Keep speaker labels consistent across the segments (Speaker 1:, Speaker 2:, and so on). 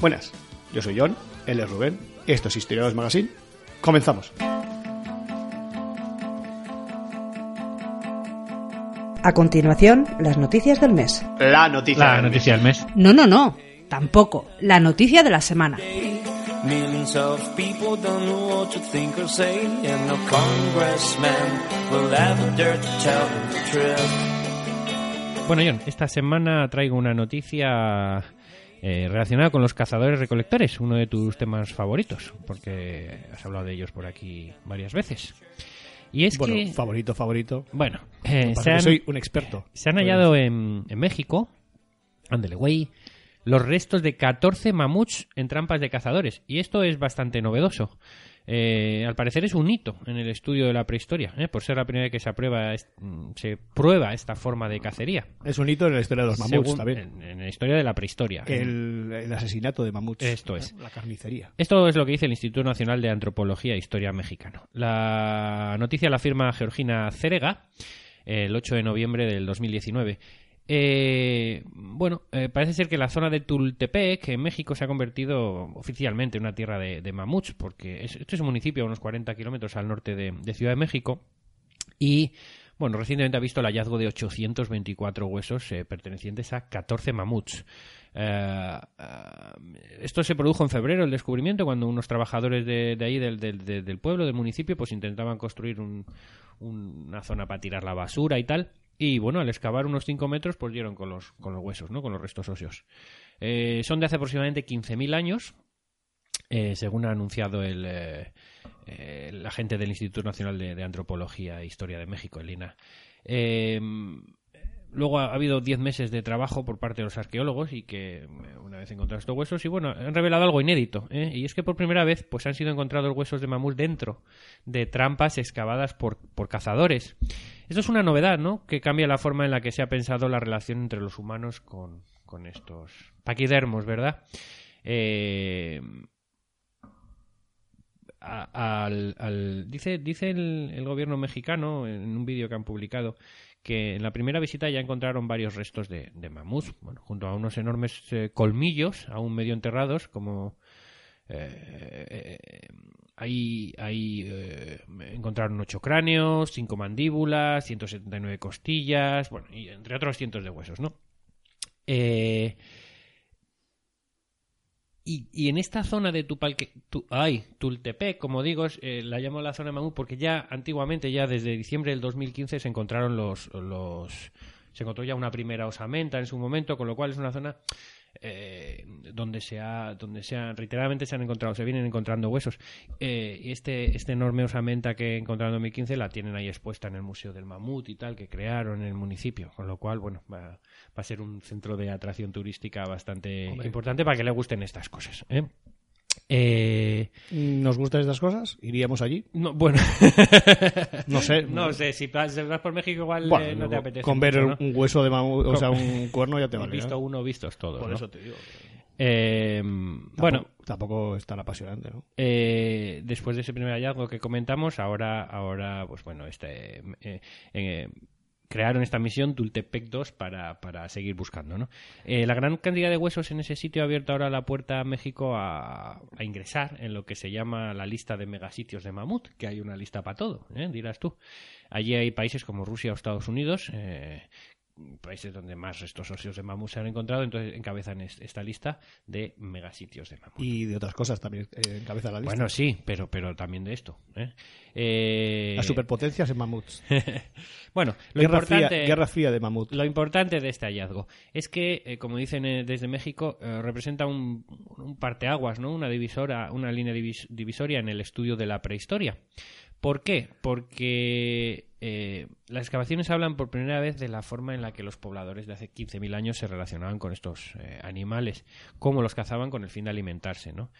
Speaker 1: Buenas, yo soy John, él es Rubén, esto es Historiadores Magazine. Comenzamos.
Speaker 2: A continuación, las noticias del mes.
Speaker 1: La noticia.
Speaker 3: La
Speaker 1: del mes.
Speaker 3: noticia del mes.
Speaker 2: No, no, no, tampoco. La noticia de la semana.
Speaker 3: Bueno, John, esta semana traigo una noticia eh, relacionada con los cazadores recolectores, uno de tus temas favoritos, porque has hablado de ellos por aquí varias veces. Y es
Speaker 1: Bueno,
Speaker 3: que,
Speaker 1: favorito, favorito.
Speaker 3: bueno, eh, se han,
Speaker 1: soy un experto.
Speaker 3: se han hallado en, en México, ándele, güey, los restos de 14 mamuts en trampas de cazadores. Y esto es bastante novedoso. Eh, al parecer es un hito en el estudio de la prehistoria, ¿eh? por ser la primera vez que se, aprueba, es- se prueba esta forma de cacería.
Speaker 1: Es un hito en la historia de los mamuts
Speaker 3: Según-
Speaker 1: también.
Speaker 3: En, en la historia de la prehistoria.
Speaker 1: El, el asesinato de mamuts.
Speaker 3: Esto es.
Speaker 1: La carnicería.
Speaker 3: Esto es lo que dice el Instituto Nacional de Antropología e Historia Mexicano. La noticia la firma Georgina Cerega el 8 de noviembre del 2019. Eh, bueno, eh, parece ser que la zona de Tultepec, en México, se ha convertido oficialmente en una tierra de, mamuts, porque es, este es un municipio a unos 40 kilómetros al norte de, Ciudad de México. Y, bueno, recientemente ha visto el hallazgo de 824 huesos eh, pertenecientes a 14 mamuts. Eh, esto se produjo en febrero, el descubrimiento, cuando unos trabajadores de, ahí, del, del- del- pueblo, del municipio, pues intentaban construir un- un- una zona para tirar la basura y tal. Y bueno, al excavar unos 5 metros, pues dieron con los, con los huesos, ¿no? Con los restos óseos. Eh, son de hace aproximadamente 15.000 años, eh, según ha anunciado el, eh, eh, el agente del Instituto Nacional de, de Antropología e Historia de México, el INA. Luego ha habido 10 meses de trabajo por parte de los arqueólogos y que eh, una vez encontrados estos huesos y bueno, han revelado algo inédito ¿eh? y es que por primera vez pues han sido encontrados huesos de mamut dentro de trampas excavadas por, por cazadores. Esto es una novedad, ¿no? Que cambia la forma en la que se ha pensado la relación entre los humanos con, con estos paquidermos, ¿verdad? Eh, al, al- dice dice el, el gobierno mexicano en un vídeo que han publicado que en la primera visita ya encontraron varios restos de, de bueno, junto a unos enormes eh, colmillos aún medio enterrados, como eh, eh, ahí, ahí eh, encontraron ocho cráneos, cinco mandíbulas, 179 costillas, bueno, y entre otros cientos de huesos, ¿no? Eh, y, y en esta zona de Tupalque, tu, Tultepec, como digo, eh, la llamo la zona mamut porque ya antiguamente, ya desde diciembre del 2015, se encontraron los, los se encontró ya una primera osamenta en su momento, con lo cual es una zona eh, donde se ha, donde se ha, reiteradamente se han encontrado, se vienen encontrando huesos. Eh, y este, este enorme osamenta que encontraron en 2015 la tienen ahí expuesta en el Museo del Mamut y tal, que crearon en el municipio, con lo cual, bueno, va, va a ser un centro de atracción turística bastante
Speaker 1: Hombre.
Speaker 3: importante para que le gusten estas cosas. ¿eh? Eh,
Speaker 1: ¿Nos gustan estas cosas? ¿Iríamos allí?
Speaker 3: no, bueno,
Speaker 1: No sé.
Speaker 3: no sé, si vas, por México igual
Speaker 1: Bueno,
Speaker 3: eh, no te apetece.
Speaker 1: con ver
Speaker 3: mucho, ¿no?
Speaker 1: un hueso de mamut, o sea, un cuerno ya te vale.
Speaker 3: visto
Speaker 1: ¿no?
Speaker 3: uno, vistos todos.
Speaker 1: Por
Speaker 3: ¿no?
Speaker 1: eso te digo.
Speaker 3: Eh,
Speaker 1: Tampoco-
Speaker 3: bueno,
Speaker 1: Tampoco es tan apasionante, ¿no?
Speaker 3: eh, después de ese primer hallazgo que comentamos, ahora, ahora pues bueno, este, eh, eh, crearon esta misión Tultepec 2 para, para seguir buscando. ¿no? Eh, la gran cantidad de huesos en ese sitio ha abierto ahora la puerta a México a, ingresar en lo que se llama la lista de megasitios de mamut, que hay una lista para todo, ¿eh? dirás tú. Allí hay países como Rusia o Estados Unidos, eh, países donde más restos óseos de mamut se han encontrado, entonces encabezan es- esta lista de megasitios de mamut.
Speaker 1: Y de otras cosas también eh, encabeza la lista.
Speaker 3: Bueno, sí, pero, pero también de esto. ¿eh? Eh,
Speaker 1: Las superpotencias en mamuts.
Speaker 3: bueno, lo
Speaker 1: Guerra
Speaker 3: importante,
Speaker 1: fría, guerra fría de mamut.
Speaker 3: lo importante de este hallazgo es que, eh, como dicen eh, desde México, representa un, un parteaguas, ¿no? Una divisora, una línea divis- divisoria en el estudio de la prehistoria. ¿Por qué? Porque eh, las excavaciones hablan por primera vez de la forma en la que los pobladores de hace 15.000 años se relacionaban con estos eh, animales, cómo los cazaban con el fin de alimentarse, ¿no?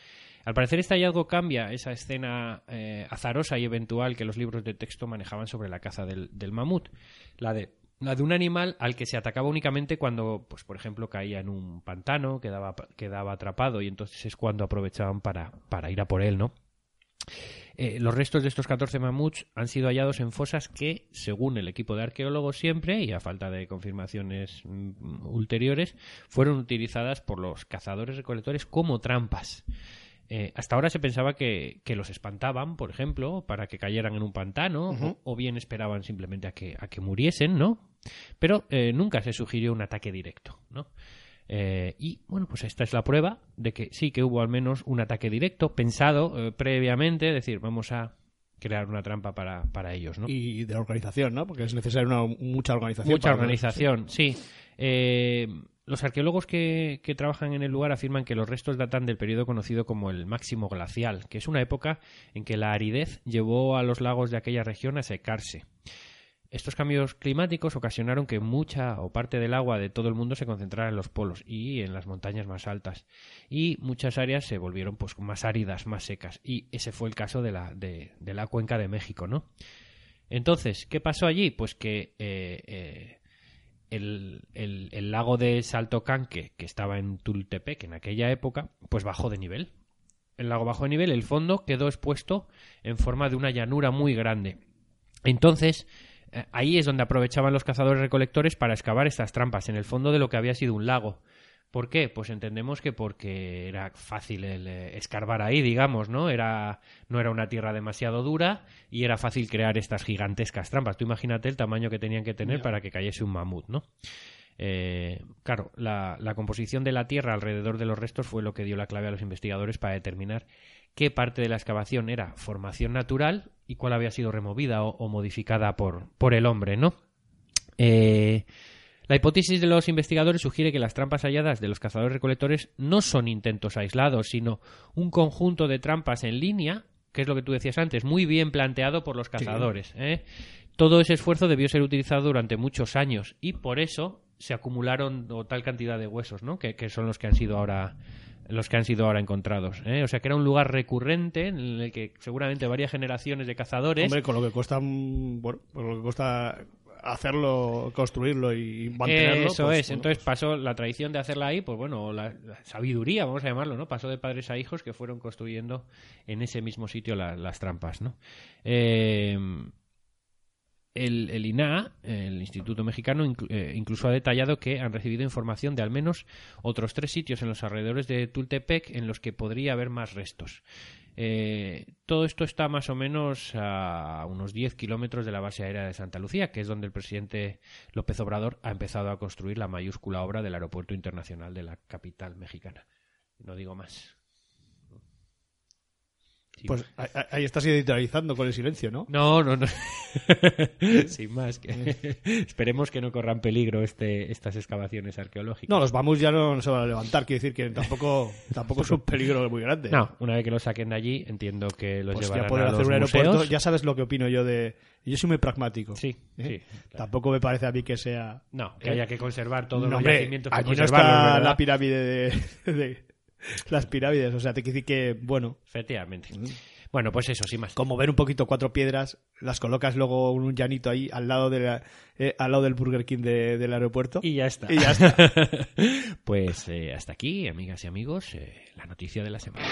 Speaker 3: Al parecer este hallazgo cambia esa escena eh, azarosa y eventual que los libros de texto manejaban sobre la caza del, mamut, la de la de un animal al que se atacaba únicamente cuando, pues por ejemplo, caía en un pantano, quedaba, quedaba atrapado y entonces es cuando aprovechaban para, para ir a por él, ¿no? Eh, los restos de estos 14 mamuts han sido hallados en fosas que, según el equipo de arqueólogos siempre, y a falta de confirmaciones mm, ulteriores, fueron utilizadas por los cazadores recolectores como trampas. Eh, hasta ahora se pensaba que, que los espantaban, por ejemplo, para que cayeran en un pantano, o, o bien esperaban simplemente a que, a que muriesen, ¿no? Pero eh, nunca se sugirió un ataque directo, ¿no? Eh, y bueno, pues esta es la prueba de que sí que hubo al menos un ataque directo pensado eh, previamente, es decir, vamos a crear una trampa para, para ellos, ¿no?
Speaker 1: Y de organización, ¿no? Porque es necesaria una, mucha organización.
Speaker 3: Mucha
Speaker 1: para-
Speaker 3: organización, sí. Eh, los arqueólogos que, que trabajan en el lugar afirman que los restos datan del periodo conocido como el máximo glacial, que es una época en que la aridez llevó a los lagos de aquella región a secarse. Estos cambios climáticos ocasionaron que mucha o parte del agua de todo el mundo se concentrara en los polos y en las montañas más altas. Y muchas áreas se volvieron pues más áridas, más secas. Y ese fue el caso de la, de, la cuenca de México, ¿no? Entonces, ¿qué pasó allí? Pues que eh, eh, el, el- lago de Saltocanque, que estaba en Tultepec en aquella época, pues bajó de nivel. El lago bajó de nivel, el fondo quedó expuesto en forma de una llanura muy grande. Entonces, ahí es donde aprovechaban los cazadores recolectores para excavar estas trampas, en el fondo de lo que había sido un lago. ¿Por qué? Pues entendemos que porque era fácil el eh, escarbar ahí, digamos, ¿no? Era, no era una tierra demasiado dura y era fácil crear estas gigantescas trampas. Tú imagínate el tamaño que tenían que tener para que cayese un mamut, ¿no? Eh, claro, la, la composición de la tierra alrededor de los restos fue lo que dio la clave a los investigadores para determinar qué parte de la excavación era formación natural y cuál había sido removida o, o modificada por, por el hombre, ¿no? Eh, la hipótesis de los investigadores sugiere que las trampas halladas de los cazadores recolectores no son intentos aislados, sino un conjunto de trampas en línea, que es lo que tú decías antes, muy bien planteado por los cazadores. ¿eh? Todo ese esfuerzo debió ser utilizado durante muchos años y por eso se acumularon o tal cantidad de huesos, ¿no? Que, que son los que han sido ahora los que han sido ahora encontrados. ¿eh? O sea que era un lugar recurrente en el que seguramente varias generaciones de cazadores
Speaker 1: Hombre, con lo que cuesta, mm, bueno, con lo que cuesta hacerlo, construirlo y mantenerlo.
Speaker 3: Eso
Speaker 1: pues,
Speaker 3: es.
Speaker 1: bueno,
Speaker 3: Entonces pasó la tradición de hacerla ahí, pues bueno, la, la sabiduría, vamos a llamarlo, ¿no? Pasó de padres a hijos que fueron construyendo en ese mismo sitio la- las trampas, ¿no? Eh, el, el el Instituto Mexicano, eh, incluso ha detallado que han recibido información de al menos otros tres sitios en los alrededores de Tultepec en los que podría haber más restos. Eh, todo esto está más o menos a unos 10 kilómetros de la base aérea de Santa Lucía, que es donde el presidente López Obrador ha empezado a construir la mayúscula obra del Aeropuerto Internacional de la capital mexicana. No digo más.
Speaker 1: Pues ahí- estás editorializando con el silencio, ¿no?
Speaker 3: no, no, no. Sin más. Que... Esperemos que no corran peligro este, estas excavaciones arqueológicas.
Speaker 1: No, los mamuts ya no se van a levantar, quiero decir que tampoco, tampoco es un peligro muy grande.
Speaker 3: No, una vez que los saquen de allí, entiendo que los
Speaker 1: Pues
Speaker 3: llevarán
Speaker 1: ya
Speaker 3: a
Speaker 1: hacer
Speaker 3: los
Speaker 1: un aeropuerto,
Speaker 3: museos.
Speaker 1: ya sabes lo que opino yo de... Yo soy muy pragmático.
Speaker 3: Sí,
Speaker 1: ¿eh?
Speaker 3: sí, claro.
Speaker 1: Tampoco me parece a mí que sea...
Speaker 3: No, que
Speaker 1: ¿Eh?
Speaker 3: haya que conservar todos
Speaker 1: No,
Speaker 3: los
Speaker 1: hombre,
Speaker 3: yacimientos. que
Speaker 1: allí no la pirámide de, de- Las pirámides, o sea, te quiero decir que, bueno,
Speaker 3: Efectivamente.
Speaker 1: Mm.
Speaker 3: Bueno, pues eso, sin más.
Speaker 1: como ver un poquito cuatro piedras, las colocas luego en un llanito ahí al lado, de la- eh, al lado del Burger King de- del aeropuerto.
Speaker 3: Y ya está.
Speaker 1: Y ya está.
Speaker 3: pues eh, hasta aquí, amigas y amigos, eh, la noticia de la semana.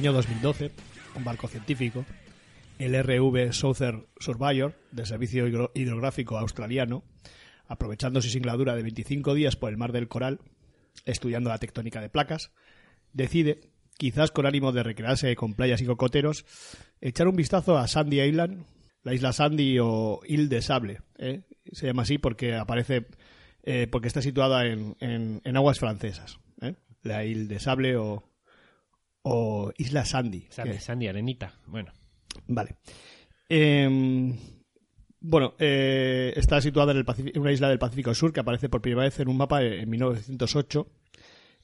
Speaker 1: Año 2012 un barco científico, el RV Southern Surveyor del Servicio Hidro- Hidrográfico Australiano, aprovechando su singladura de 25 días por el Mar del Coral, estudiando la tectónica de placas, decide, quizás con ánimo de recrearse con playas y cocoteros, echar un vistazo a Sandy Island, la isla Sandy o Ile de Sable. ¿eh? Se llama así porque aparece, eh, porque está situada en, en- aguas francesas. ¿eh? La Ile de Sable o, o Isla Sandy.
Speaker 3: Sandy, arenita. Bueno.
Speaker 1: Vale. Em, bueno, eh, está situada en, el Pacifi- en una isla del Pacífico Sur que aparece por primera vez en un mapa en 1908,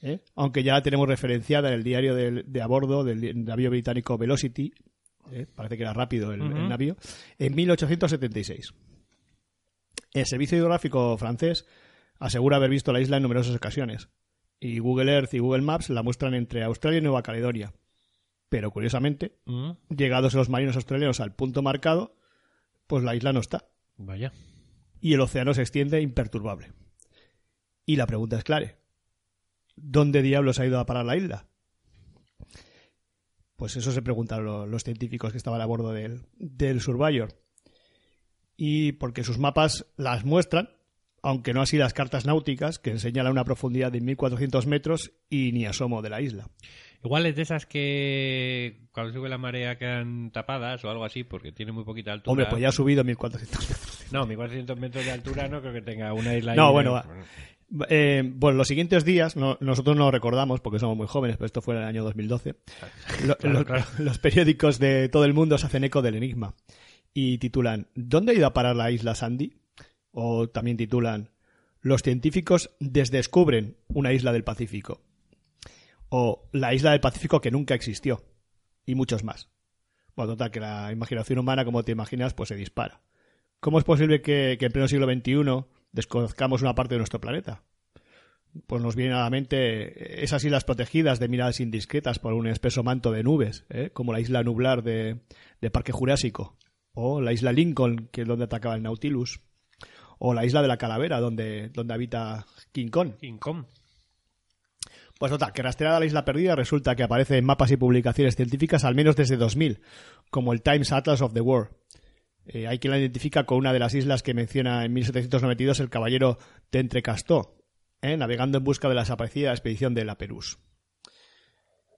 Speaker 1: ¿eh? aunque ya la tenemos referenciada en el diario del- de a bordo del navío británico Velocity, ¿eh? parece que era rápido el, el
Speaker 3: Ujú.
Speaker 1: navío, en 1876. El servicio hidrográfico francés asegura haber visto la isla en numerosas ocasiones, y Google Earth y Google Maps la muestran entre Australia y Nueva Caledonia. Pero curiosamente,
Speaker 3: Mm,
Speaker 1: llegados los marinos australianos al punto marcado, pues la isla no está.
Speaker 3: Vaya.
Speaker 1: Y el océano se extiende imperturbable. Y la pregunta es clara. ¿Dónde diablos ha ido a parar la isla? Pues eso se preguntan lo- los científicos que estaban a bordo del, del Surveyor. Y porque sus mapas las muestran, aunque no así las cartas náuticas, que señalan una profundidad de 1400 metros y ni asomo de la isla.
Speaker 3: Igual es de esas que cuando sube la marea quedan tapadas o algo así porque tiene muy poquita altura.
Speaker 1: Hombre, pues ya ha subido 1400 metros.
Speaker 3: No, 1400 metros de altura no creo que tenga una isla.
Speaker 1: No, bueno, va. Eh, bueno, los siguientes días, no- nosotros no lo recordamos porque somos muy jóvenes, pero esto fue en el año 2012. Lo-
Speaker 3: Claro,
Speaker 1: los,
Speaker 3: claro.
Speaker 1: los periódicos de todo el mundo se hacen eco del enigma y titulan ¿Dónde ha ido a parar la isla Sandy? O también titulan Los científicos desdescubren una isla del Pacífico. O la isla del Pacífico que nunca existió. Y muchos más. Bueno, total, que la imaginación humana, como te imaginas, pues se dispara. ¿Cómo es posible que, que en pleno siglo XXI desconozcamos una parte de nuestro planeta? Pues nos vienen a la mente esas islas protegidas de miradas indiscretas por un espeso manto de nubes, ¿eh? como la isla nublar de, de Parque Jurásico, o la isla Lincoln, que es donde atacaba el Nautilus, o la isla de la Calavera, donde, donde habita King Kong.
Speaker 3: King Kong.
Speaker 1: Pues total, que rastreada la isla perdida resulta que aparece en mapas y publicaciones científicas al menos desde 2000, como el Times Atlas of the World. Eh, hay quien la identifica con una de las islas que menciona en 1792 el caballero de Entrecastó, ¿eh? navegando en busca de la desaparecida expedición de la Perús.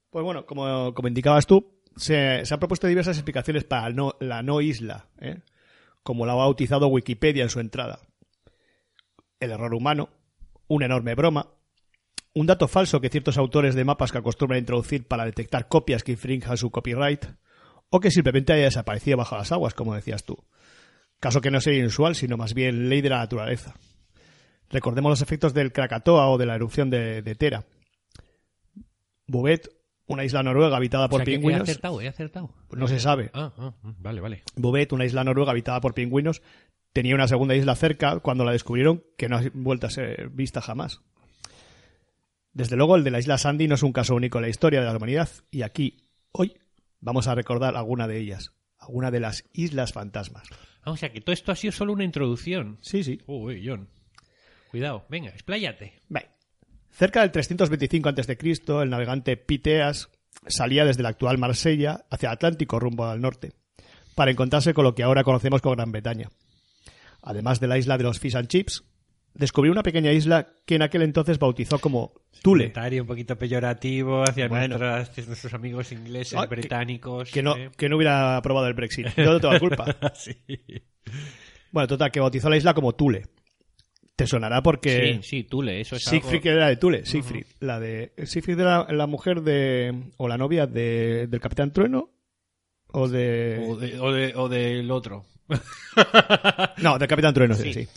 Speaker 1: Pues bueno, como, como indicabas tú, se, se han propuesto diversas explicaciones para no- la no isla, ¿eh? como la ha bautizado Wikipedia en su entrada. El error humano, una enorme broma, un dato falso que ciertos autores de mapas que acostumbran introducir para detectar copias que infrinjan su copyright, o que simplemente haya desaparecido bajo las aguas, como decías tú. Caso que no sería inusual, sino más bien ley de la naturaleza. Recordemos los efectos del Krakatoa o de la erupción de, de Tera. Bouvet, una isla noruega habitada
Speaker 3: O
Speaker 1: por
Speaker 3: sea, que he
Speaker 1: pingüinos,
Speaker 3: acertado, he acertado.
Speaker 1: no se sabe.
Speaker 3: Ah, ah, vale, vale.
Speaker 1: Bouvet, una isla noruega habitada por pingüinos, tenía una segunda isla cerca cuando la descubrieron que no ha vuelto a ser vista jamás. Desde luego, el de la isla Sandy no es un caso único en la historia de la humanidad, y aquí, hoy, vamos a recordar alguna de ellas, alguna de las islas fantasmas.
Speaker 3: Ah, o sea, que todo esto ha sido solo una introducción.
Speaker 1: Sí, sí.
Speaker 3: Uy, John. Cuidado, venga, expláyate.
Speaker 1: Bem, Cerca del 325 a.C., el navegante Piteas salía desde la actual Marsella hacia el Atlántico rumbo al norte, para encontrarse con lo que ahora conocemos como Gran Bretaña. Además de la isla de los Fish and Chips, descubrió una pequeña isla que en aquel entonces bautizó como Thule,
Speaker 3: Comentario un poquito peyorativo hacia
Speaker 1: Bueno.
Speaker 3: nuestras- nuestros amigos ingleses,
Speaker 1: Ah, que-
Speaker 3: británicos.
Speaker 1: que no,
Speaker 3: ¿eh?
Speaker 1: que no hubiera aprobado el Brexit. Yo no tengo la culpa.
Speaker 3: sí.
Speaker 1: Bueno, total, que bautizó la isla como Thule. Te sonará porque...
Speaker 3: sí, sí, Tule, eso es
Speaker 1: Siegfried
Speaker 3: algo...
Speaker 1: era de Thule, Siegfried. La de Siegfried era la mujer de o la novia de, del Capitán Trueno o de
Speaker 3: O, de- o de- o del otro.
Speaker 1: no del Capitán Trueno, sí.
Speaker 3: Sí.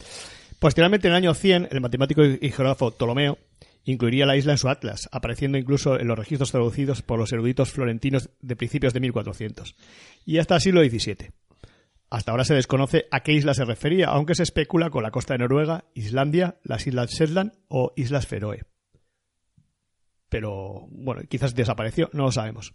Speaker 1: Posteriormente en el año 100 el matemático y geógrafo Ptolomeo incluiría la isla en su atlas, apareciendo incluso en los registros traducidos por los eruditos florentinos de principios de 1400 y hasta el siglo XVII. Hasta ahora se desconoce a qué isla se refería, aunque se especula con la costa de Noruega, Islandia, las Islas Shetland o Islas Feroe. Pero, bueno, quizás desapareció, no lo sabemos.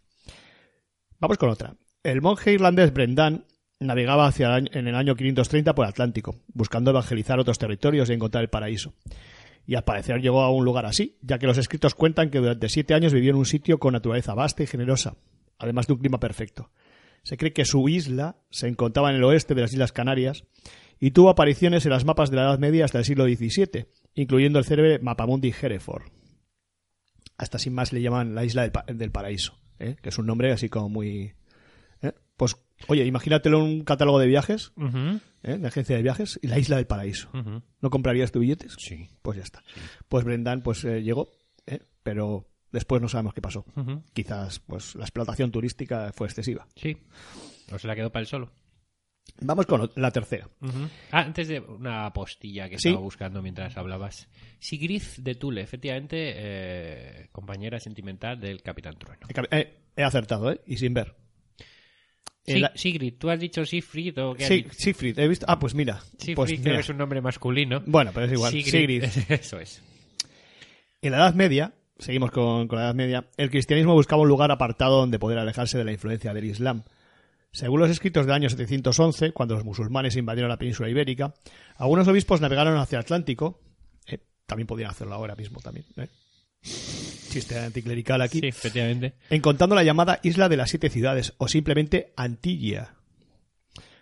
Speaker 1: Vamos con otra. El monje irlandés Brendan navegaba hacia el en el año 530 por Atlántico, buscando evangelizar otros territorios y encontrar el paraíso. y al parecer llegó a un lugar así, ya que los escritos cuentan que durante siete años vivió en un sitio con naturaleza vasta y generosa, además de un clima perfecto. Se cree que su isla se encontraba en el oeste de las Islas Canarias y tuvo apariciones en las mapas de la Edad Media hasta el siglo XVII, incluyendo el célebre Mapamundi Hereford. Hasta sin más le llaman la Isla del Paraíso, ¿eh? que es un nombre así como muy... ¿eh? Pues, oye, imagínatelo en un catálogo de viajes, ¿eh? de agencia de viajes, y la Isla del Paraíso. ¿No comprarías tu billetes?
Speaker 3: Sí.
Speaker 1: Pues ya está. Pues Brendan pues eh, llegó, ¿eh? pero después no sabemos qué pasó. Quizás pues la explotación turística fue excesiva.
Speaker 3: Sí. O se la quedó para el solo.
Speaker 1: Vamos con la tercera.
Speaker 3: Ah, antes de una postilla que
Speaker 1: Sí.
Speaker 3: estaba buscando mientras hablabas. Sigrid de Tule, efectivamente, eh, compañera sentimental del Capitán Trueno.
Speaker 1: He acertado, ¿eh? Y sin ver.
Speaker 3: Sí,
Speaker 1: El-
Speaker 3: Sigrid, ¿tú has dicho Sigfrid o qué has
Speaker 1: Sí,
Speaker 3: dicho?
Speaker 1: Siegfried, he visto. Ah, pues mira.
Speaker 3: Sigfrid
Speaker 1: pues
Speaker 3: creo
Speaker 1: mira.
Speaker 3: que es un nombre masculino.
Speaker 1: Bueno, pero es igual. Sigrid.
Speaker 3: Eso es.
Speaker 1: En la Edad Media, seguimos con, con la Edad Media, el cristianismo buscaba un lugar apartado donde poder alejarse de la influencia del Islam. Según los escritos del año 711, cuando los musulmanes invadieron la península ibérica, algunos obispos navegaron hacia el Atlántico. eh, también podrían hacerlo ahora mismo también. ¿eh? Chiste anticlerical aquí.
Speaker 3: Sí, efectivamente.
Speaker 1: encontrando la llamada Isla de las Siete Ciudades, o simplemente Antilla.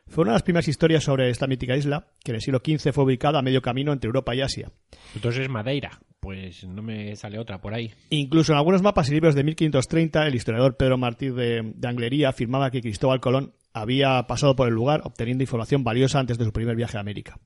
Speaker 1: Fue una de las primeras historias sobre esta mítica isla, que en el siglo XV fue ubicada a medio camino entre Europa y Asia.
Speaker 3: Entonces es Madeira. Pues no me sale otra por ahí.
Speaker 1: Incluso en algunos mapas y libros de 1530, el historiador Pedro Martí de, de Anglería afirmaba que Cristóbal Colón había pasado por el lugar obteniendo información valiosa antes de su primer viaje a América.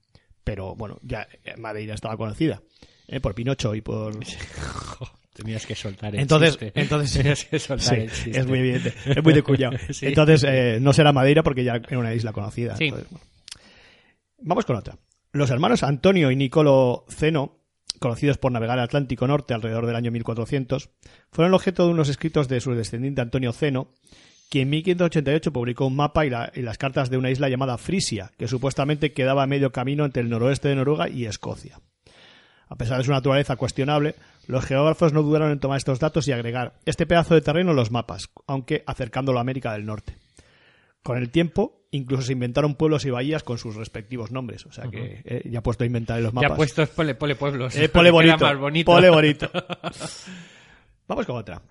Speaker 1: Pero bueno, ya eh, Madeira estaba conocida eh, por Pinocho y por...
Speaker 3: Tenías que soltar el
Speaker 1: Entonces,
Speaker 3: chiste.
Speaker 1: entonces
Speaker 3: Tenías que soltar
Speaker 1: Sí,
Speaker 3: el chiste.
Speaker 1: es muy evidente, es muy de cuñado.
Speaker 3: Sí.
Speaker 1: Entonces, eh, no será Madeira porque ya era una isla conocida.
Speaker 3: Sí.
Speaker 1: Entonces, bueno. Vamos con otra. Los hermanos Antonio y Nicolo Zeno, conocidos por navegar el Atlántico Norte alrededor del año 1400, fueron el objeto de unos escritos de su descendiente Antonio Zeno, quien en 1588 publicó un mapa y, la- y las cartas de una isla llamada Frisia, que supuestamente quedaba a medio camino entre el noroeste de Noruega y Escocia. A pesar de su naturaleza cuestionable, los geógrafos no dudaron en tomar estos datos y agregar este pedazo de terreno en los mapas, aunque acercándolo a América del Norte. Con el tiempo, incluso se inventaron pueblos y bahías con sus respectivos nombres. O sea que eh, ya puesto a inventar en los mapas.
Speaker 3: Ya puestos pole, pole pueblos.
Speaker 1: Eh, pole
Speaker 3: Queda
Speaker 1: bonito.
Speaker 3: más bonito.
Speaker 1: Pole bonito. Vamos con otra.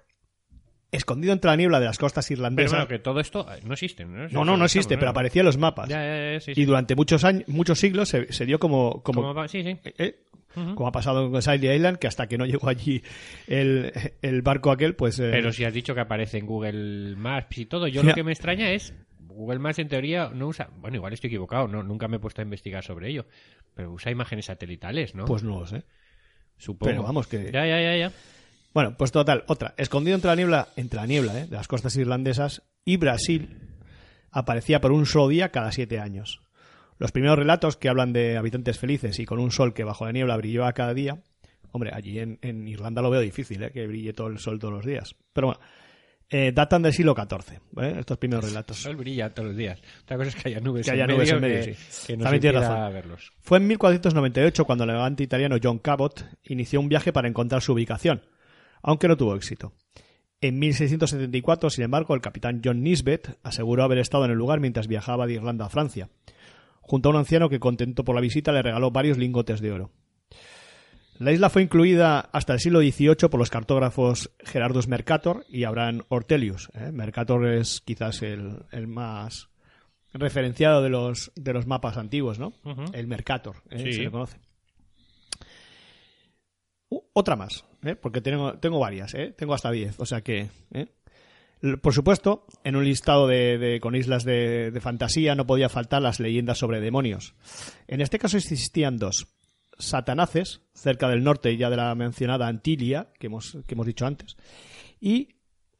Speaker 1: Escondido entre la niebla de las costas
Speaker 3: Pero
Speaker 1: irlandesas.
Speaker 3: bueno, que todo esto eh, no existe, ¿no?
Speaker 1: No, no, no existe, pero aparecía en los mapas.
Speaker 3: Ya, ya, ya, sí, sí.
Speaker 1: Y durante muchos años, muchos siglos se, se dio como, como,
Speaker 3: ¿Cómo va? Sí, sí.
Speaker 1: eh, eh, como ha pasado con Silent Island, que hasta que no llegó allí el, el barco aquel, pues... eh,
Speaker 3: Pero si has dicho que aparece en Google Maps y todo, yo lo que me extraña es Google Maps en teoría no usa, bueno, igual estoy equivocado, no, nunca me he puesto a investigar sobre ello, pero usa imágenes satelitales, ¿no?
Speaker 1: Pues no lo sé.
Speaker 3: supongo.
Speaker 1: pero vamos, que-
Speaker 3: Ya, ya, ya, ya.
Speaker 1: Bueno, pues total, otra. Escondido entre la niebla, entre la niebla, ¿eh? de las costas irlandesas y Brasil, aparecía por un solo día cada siete años. Los primeros relatos que hablan de habitantes felices y con un sol que bajo la niebla brilló a cada día. Hombre, allí en, en Irlanda lo veo difícil, ¿eh? que brille todo el sol todos los días. Pero bueno, eh, datan del siglo XIV, ¿vale? estos primeros
Speaker 3: El
Speaker 1: relatos.
Speaker 3: sol brilla todos los días. Otra cosa es que haya nubes
Speaker 1: Que haya
Speaker 3: en
Speaker 1: nubes
Speaker 3: medio
Speaker 1: en medio,
Speaker 3: que,
Speaker 1: sí.
Speaker 3: que
Speaker 1: También razón.
Speaker 3: verlos.
Speaker 1: Fue en 1498 cuando el navegante italiano John Cabot inició un viaje para encontrar su ubicación, aunque no tuvo éxito. En 1674, sin embargo, el capitán John Nisbet aseguró haber estado en el lugar mientras viajaba de Irlanda a Francia. Junto a un anciano que, contento por la visita, le regaló varios lingotes de oro. La isla fue incluida hasta el siglo XVIII por los cartógrafos Gerardus Mercator y Abraham Ortelius. ¿eh? Mercator es quizás el, el más referenciado de los, de los mapas antiguos, ¿no? El Mercator, ¿eh?
Speaker 3: Sí.
Speaker 1: se le conoce. Uh, otra más, ¿eh? porque tengo, tengo varias, ¿eh? tengo hasta 10, o sea que... ¿eh? Por supuesto, en un listado de, con islas de, de fantasía no podía faltar las leyendas sobre demonios. En este caso existían dos. Satanaces, cerca del norte ya de la mencionada Antilia, que hemos, que hemos dicho antes, y,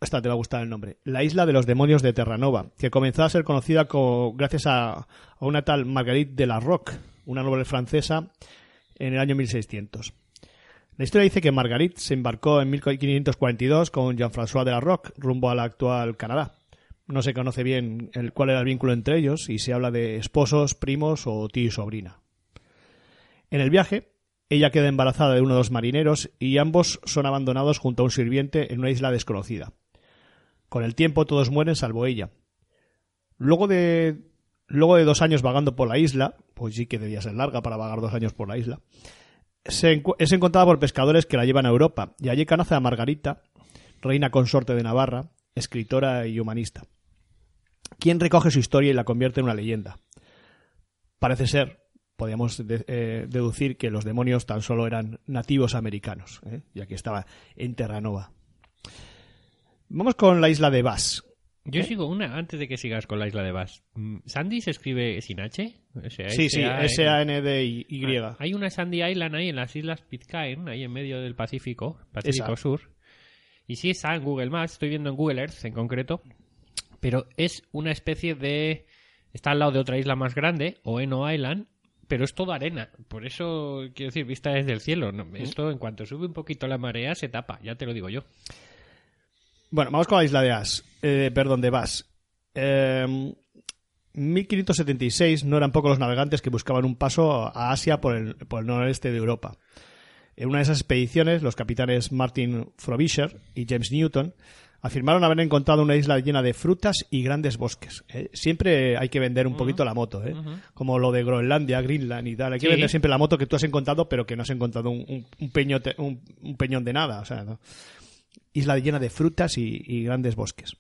Speaker 1: esta te va a gustar el nombre, la isla de los demonios de Terranova, que comenzó a ser conocida co- gracias a, a una tal Marguerite de la Roque, una noble francesa, en el año 1600. La historia dice que Marguerite se embarcó en 1542 con Jean-François de la Roque rumbo al actual Canadá. No se conoce bien el, cuál era el vínculo entre ellos y se habla de esposos, primos o tío y sobrina. En el viaje, ella queda embarazada de uno de los marineros y ambos son abandonados junto a un sirviente en una isla desconocida. Con el tiempo todos mueren salvo ella. Luego de, luego de dos años vagando por la isla, pues sí que debía ser larga para vagar dos años por la isla, es encontrada por pescadores que la llevan a Europa y allí conoce a Margarita, reina consorte de Navarra, escritora y humanista, quien recoge su historia y la convierte en una leyenda. Parece ser, podríamos eh, deducir que los demonios tan solo eran nativos americanos, ¿eh? y aquí estaba en Terranova. Vamos con la isla de Bass.
Speaker 3: Yo sigo una, antes de que sigas con la isla de Bass. Mm, ¿Sandy se escribe sin H?
Speaker 1: Sí, sí,
Speaker 3: S-A-N.
Speaker 1: S-A-N-D-Y.
Speaker 3: Ah, hay una Sandy Island ahí en las islas Pitcairn, ahí en medio del Pacífico, Pacífico
Speaker 1: Esa.
Speaker 3: Sur. Y sí está en Google Maps, estoy viendo en Google Earth en concreto. Pero es una especie de... Está al lado de otra isla más grande, Oeno Island, pero es todo arena. Por eso, quiero decir, vista desde el cielo. ¿no? Esto, en cuanto sube un poquito la marea, se tapa, ya te lo digo yo.
Speaker 1: Bueno, vamos con la isla de As, eh, perdón, de Bass. Eh, 1576 no eran pocos los navegantes que buscaban un paso a Asia por el, por el noroeste de Europa. En una de esas expediciones, los capitanes Martin Frobisher y James Newton afirmaron haber encontrado una isla llena de frutas y grandes bosques. ¿eh? Siempre hay que vender un poquito la moto, ¿eh? como lo de Groenlandia, Greenland y tal. Hay que
Speaker 3: Sí.
Speaker 1: vender siempre la moto que tú has encontrado, pero que no has encontrado un, un- un peñote- un- un peñón de nada. O sea, ¿no? Isla llena de frutas y, grandes bosques.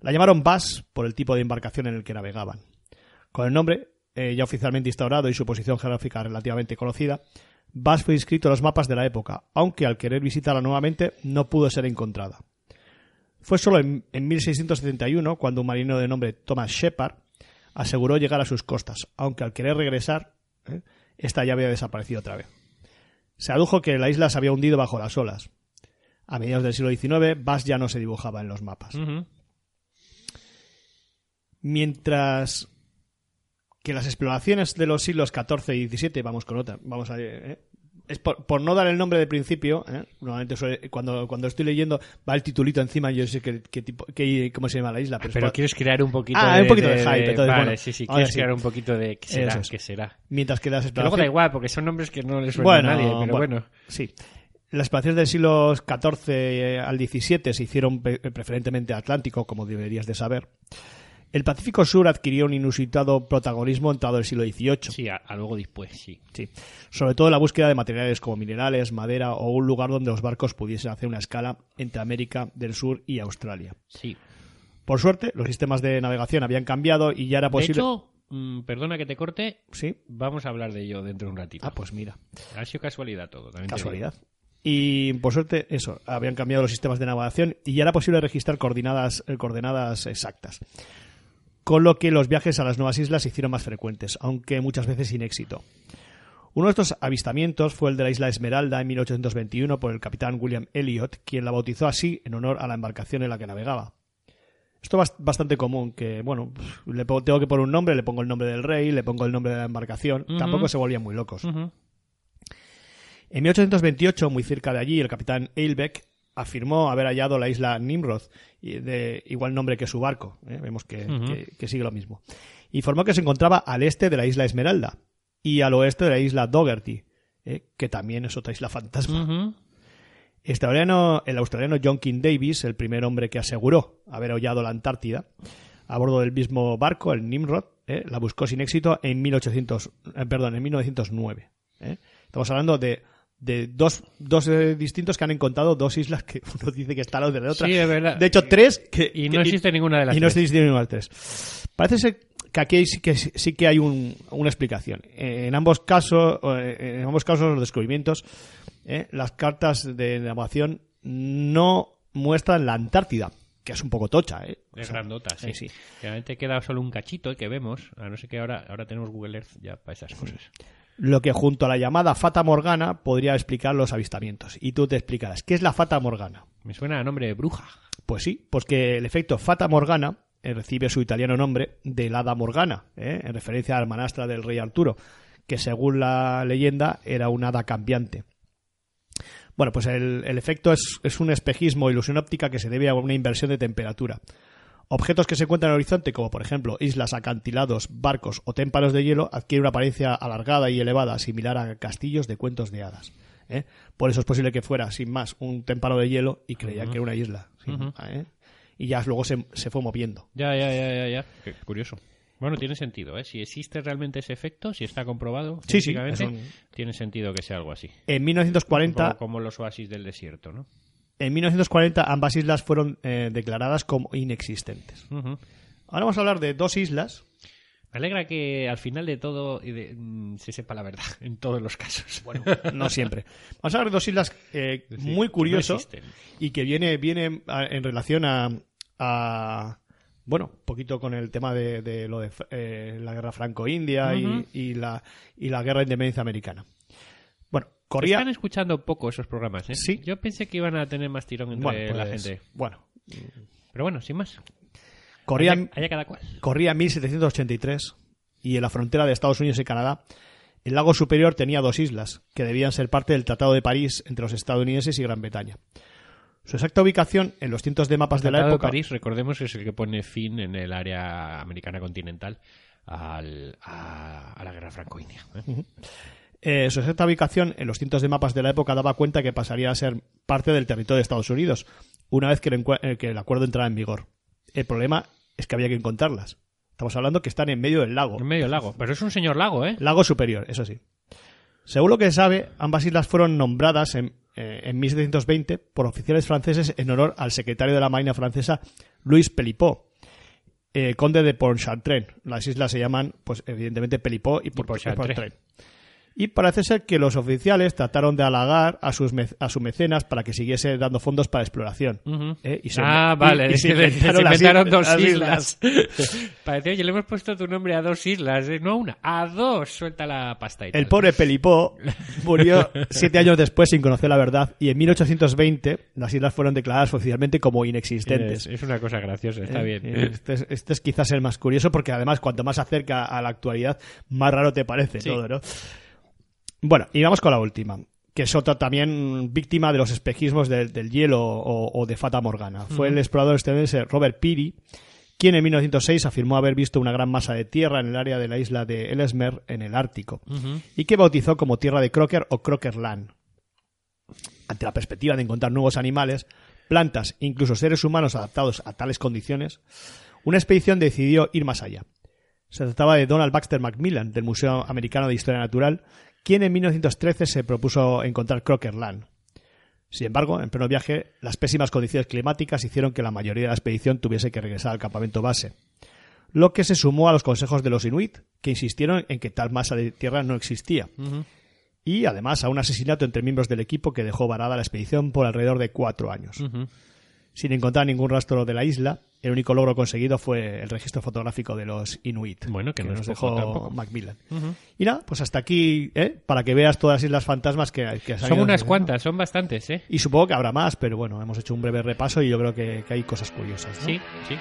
Speaker 1: La llamaron Bass por el tipo de embarcación en el que navegaban. Con el nombre, eh, ya oficialmente instaurado y su posición geográfica relativamente conocida, Bass fue inscrito en los mapas de la época, aunque al querer visitarla nuevamente no pudo ser encontrada. Fue solo en, en 1671 cuando un marino de nombre Thomas Shepard aseguró llegar a sus costas, aunque al querer regresar, ¿eh? esta ya había desaparecido otra vez. Se adujo que la isla se había hundido bajo las olas. A mediados del siglo XIX, Bass ya no se dibujaba en los mapas. Mientras que las exploraciones de los siglos XIV y XVII, vamos con otra, vamos a ¿eh? es por, por no dar el nombre de principio, ¿eh? normalmente suele- cuando, cuando estoy leyendo va el titulito encima, yo sé qué, qué tipo, qué- cómo se llama la isla, pero,
Speaker 3: Pero
Speaker 1: por-
Speaker 3: quieres crear un poquito
Speaker 1: Ah,
Speaker 3: de...
Speaker 1: un poquito de hype, entonces,
Speaker 3: vale,
Speaker 1: bueno,
Speaker 3: sí, sí, quieres
Speaker 1: sí.
Speaker 3: crear un poquito de... ¿Qué será?
Speaker 1: Eso es.
Speaker 3: ¿Qué será?
Speaker 1: mientras que las
Speaker 3: Que luego da
Speaker 1: exploraciones...
Speaker 3: igual, porque son nombres que no les suenan a nadie, pero bueno.
Speaker 1: Sí. Las exploraciones del siglo XIV al XVII se hicieron pe- preferentemente Atlántico, como deberías de saber. El Pacífico Sur adquirió un inusitado protagonismo entrado el siglo XVIII.
Speaker 3: Sí, a, a luego después, sí.
Speaker 1: Sí. Sobre todo la búsqueda de materiales como minerales, madera o un lugar donde los barcos pudiesen hacer una escala entre América del Sur y Australia.
Speaker 3: Sí.
Speaker 1: Por suerte, los sistemas de navegación habían cambiado y ya era
Speaker 3: De
Speaker 1: posible.
Speaker 3: hecho, mm, perdona que te corte,
Speaker 1: sí.
Speaker 3: vamos a hablar de ello dentro de un ratito.
Speaker 1: Ah, pues mira.
Speaker 3: Ha sido casualidad todo. También
Speaker 1: Casualidad. Y por suerte, eso, habían cambiado los sistemas de navegación y ya era posible registrar coordenadas, eh, coordenadas exactas. Con lo que los viajes a las nuevas islas se hicieron más frecuentes, aunque muchas veces sin éxito. Uno de estos avistamientos fue el de la isla Esmeralda en 1821 por el capitán William Elliot, quien la bautizó así en honor a la embarcación en la que navegaba. Esto es bastante común, que, bueno, le pongo- tengo que poner un nombre, le pongo el nombre del rey, le pongo el nombre de la embarcación. Tampoco se volvían muy locos. En 1828, muy cerca de allí, el capitán Eilbeck afirmó haber hallado la isla Nimrod, de igual nombre que su barco. ¿eh? Vemos que,
Speaker 3: Ujú.
Speaker 1: que- que sigue lo mismo. Informó que se encontraba al este de la isla Esmeralda y al oeste de la isla Dougherty, ¿eh? que también es otra isla fantasma. Este australiano- el australiano John King Davis, el primer hombre que aseguró haber hollado la Antártida, a bordo del mismo barco, el Nimrod, ¿eh? la buscó sin éxito en 1800, eh, perdón, en 1909. ¿eh? Estamos hablando de, de dos, dos eh, distintos que han encontrado dos islas que uno dice que está al lado de la otra.
Speaker 3: Sí, es verdad.
Speaker 1: De hecho, tres que
Speaker 3: Y
Speaker 1: que-
Speaker 3: no existe ninguna de las
Speaker 1: y no
Speaker 3: tres.
Speaker 1: existe ninguna de las tres. Parece ser que aquí sí que, sí que hay un- una explicación. Eh, En ambos casos, eh, en ambos casos los descubrimientos, eh, las cartas de navegación no muestran la Antártida, que es un poco tocha, ¿eh?
Speaker 3: Es
Speaker 1: sea,
Speaker 3: grandota, sí.
Speaker 1: eh, sí.
Speaker 3: Realmente queda solo un cachito que vemos, a no ser que ahora, ahora tenemos Google Earth ya para esas cosas.
Speaker 1: Lo que junto a la llamada Fata Morgana podría explicar los avistamientos. Y tú te explicarás, ¿qué es la Fata Morgana?
Speaker 3: Me suena a nombre de bruja.
Speaker 1: Pues sí, pues que el efecto Fata Morgana eh, recibe su italiano nombre de Hada Morgana, ¿eh? en referencia a la hermanastra del rey Arturo, que según la leyenda era una hada cambiante. Bueno, pues el, el efecto es, es un espejismo o ilusión óptica que se debe a una inversión de temperatura. Objetos que se encuentran en el horizonte, como por ejemplo islas, acantilados, barcos o témpanos de hielo, adquieren una apariencia alargada y elevada, similar a castillos de cuentos de hadas. ¿eh? Por eso es posible que fuera, sin más, un témpano de hielo y creía que era una isla. sin- ¿eh? Y ya luego se, se fue moviendo.
Speaker 3: Ya, ya, ya, ya, ya. Qué curioso. Bueno, tiene sentido, ¿eh? Si existe realmente ese efecto, si está comprobado
Speaker 1: Sí, sí, un-
Speaker 3: tiene sentido que sea algo así.
Speaker 1: En
Speaker 3: Un
Speaker 1: 1940,
Speaker 3: poco como los oasis del desierto, ¿no?
Speaker 1: En 1940 ambas islas fueron eh, declaradas como inexistentes. Ahora vamos a hablar de dos islas.
Speaker 3: Me alegra que al final de todo y de- mm, se sepa la verdad en todos los casos. Bueno,
Speaker 1: No siempre. Vamos a hablar de dos islas eh,
Speaker 3: decir,
Speaker 1: muy
Speaker 3: no existen.
Speaker 1: y que viene, viene a- en relación a, a- bueno, un poquito con el tema de, de lo de eh, la guerra franco-india y, la, y la guerra de independencia americana. Bueno, corría...
Speaker 3: Están escuchando poco esos programas, ¿eh?
Speaker 1: Sí.
Speaker 3: Yo pensé que iban a tener más tirón entre
Speaker 1: Bueno,
Speaker 3: la
Speaker 1: pues,
Speaker 3: gente.
Speaker 1: bueno,
Speaker 3: Pero bueno, sin más.
Speaker 1: corría,
Speaker 3: Allá, allá cada cual.
Speaker 1: corría 1783 y en la frontera de Estados Unidos y Canadá el lago superior tenía dos islas que debían ser parte del Tratado de París entre los estadounidenses y Gran Bretaña. Su exacta ubicación en los cientos de mapas de la época
Speaker 3: de París, recordemos es el que pone fin en el área americana continental al- a, a la guerra franco-india. ¿eh?
Speaker 1: Eh, su exacta ubicación en los cientos de mapas de la época daba cuenta que pasaría a ser parte del territorio de Estados Unidos una vez que el, encue- eh, que el acuerdo entrara en vigor. El problema es que había que encontrarlas. Estamos hablando que están en medio del lago.
Speaker 3: En medio del lago. Pero es un señor lago, ¿eh?
Speaker 1: Lago superior, eso sí. Según lo que se sabe, ambas islas fueron nombradas en, eh, en 1720 por oficiales franceses en honor al secretario de la Marina francesa Louis Pelipot, eh, conde de Pontchartrain. Las islas se llaman, pues evidentemente Pelipot y,
Speaker 3: Pontchartrain.
Speaker 1: Y parece ser que los oficiales trataron de halagar a, sus mec- a su mecenas para que siguiese dando fondos para exploración.
Speaker 3: Ujú.
Speaker 1: ¿eh? Y se-
Speaker 3: ah,
Speaker 1: y-
Speaker 3: vale,
Speaker 1: y
Speaker 3: es
Speaker 1: se inventaron
Speaker 3: se
Speaker 1: las
Speaker 3: inventaron
Speaker 1: is-
Speaker 3: dos
Speaker 1: las
Speaker 3: islas. Parece, oye, le hemos puesto tu nombre a dos islas, ¿eh? no a una, a dos. Suelta la pasta y
Speaker 1: El
Speaker 3: tal.
Speaker 1: pobre Pelipó murió siete años después sin conocer la verdad y en 1820 las islas fueron declaradas oficialmente como inexistentes.
Speaker 3: Es, es una cosa graciosa, está
Speaker 1: Eh,
Speaker 3: bien.
Speaker 1: eh, Este es, este es quizás el más curioso porque además cuanto más acerca a la actualidad, más raro te parece
Speaker 3: Sí.
Speaker 1: todo, ¿no? Bueno, y vamos con la última, que es otra también víctima de los espejismos del, del hielo o, o de Fata Morgana. Fue el explorador estadounidense Robert Peary, quien en 1906 afirmó haber visto una gran masa de tierra en el área de la isla de Ellesmere en el Ártico y que bautizó como Tierra de Crocker o Crocker Land. Ante la perspectiva de encontrar nuevos animales, plantas incluso seres humanos adaptados a tales condiciones, una expedición decidió ir más allá. Se trataba de Donald Baxter Macmillan, del Museo Americano de Historia Natural, quien en 1913 se propuso encontrar Crocker Land. Sin embargo, en pleno viaje, las pésimas condiciones climáticas hicieron que la mayoría de la expedición tuviese que regresar al campamento base, lo que se sumó a los consejos de los inuit, que insistieron en que tal masa de tierra no existía, y además a un asesinato entre miembros del equipo que dejó varada la expedición por alrededor de cuatro años. Sin encontrar ningún rastro de la isla, el único logro conseguido fue el registro fotográfico de los inuit,
Speaker 3: Bueno, que no
Speaker 1: nos dejó
Speaker 3: tampoco.
Speaker 1: Macmillan. Y nada, pues hasta aquí, ¿eh? para que veas todas las islas fantasmas que, que
Speaker 3: Son unas cuantas, son bastantes, ¿eh?
Speaker 1: Y supongo que habrá más, pero bueno, hemos hecho un breve repaso y yo creo que, que hay cosas curiosas. ¿no?
Speaker 3: Sí, sí.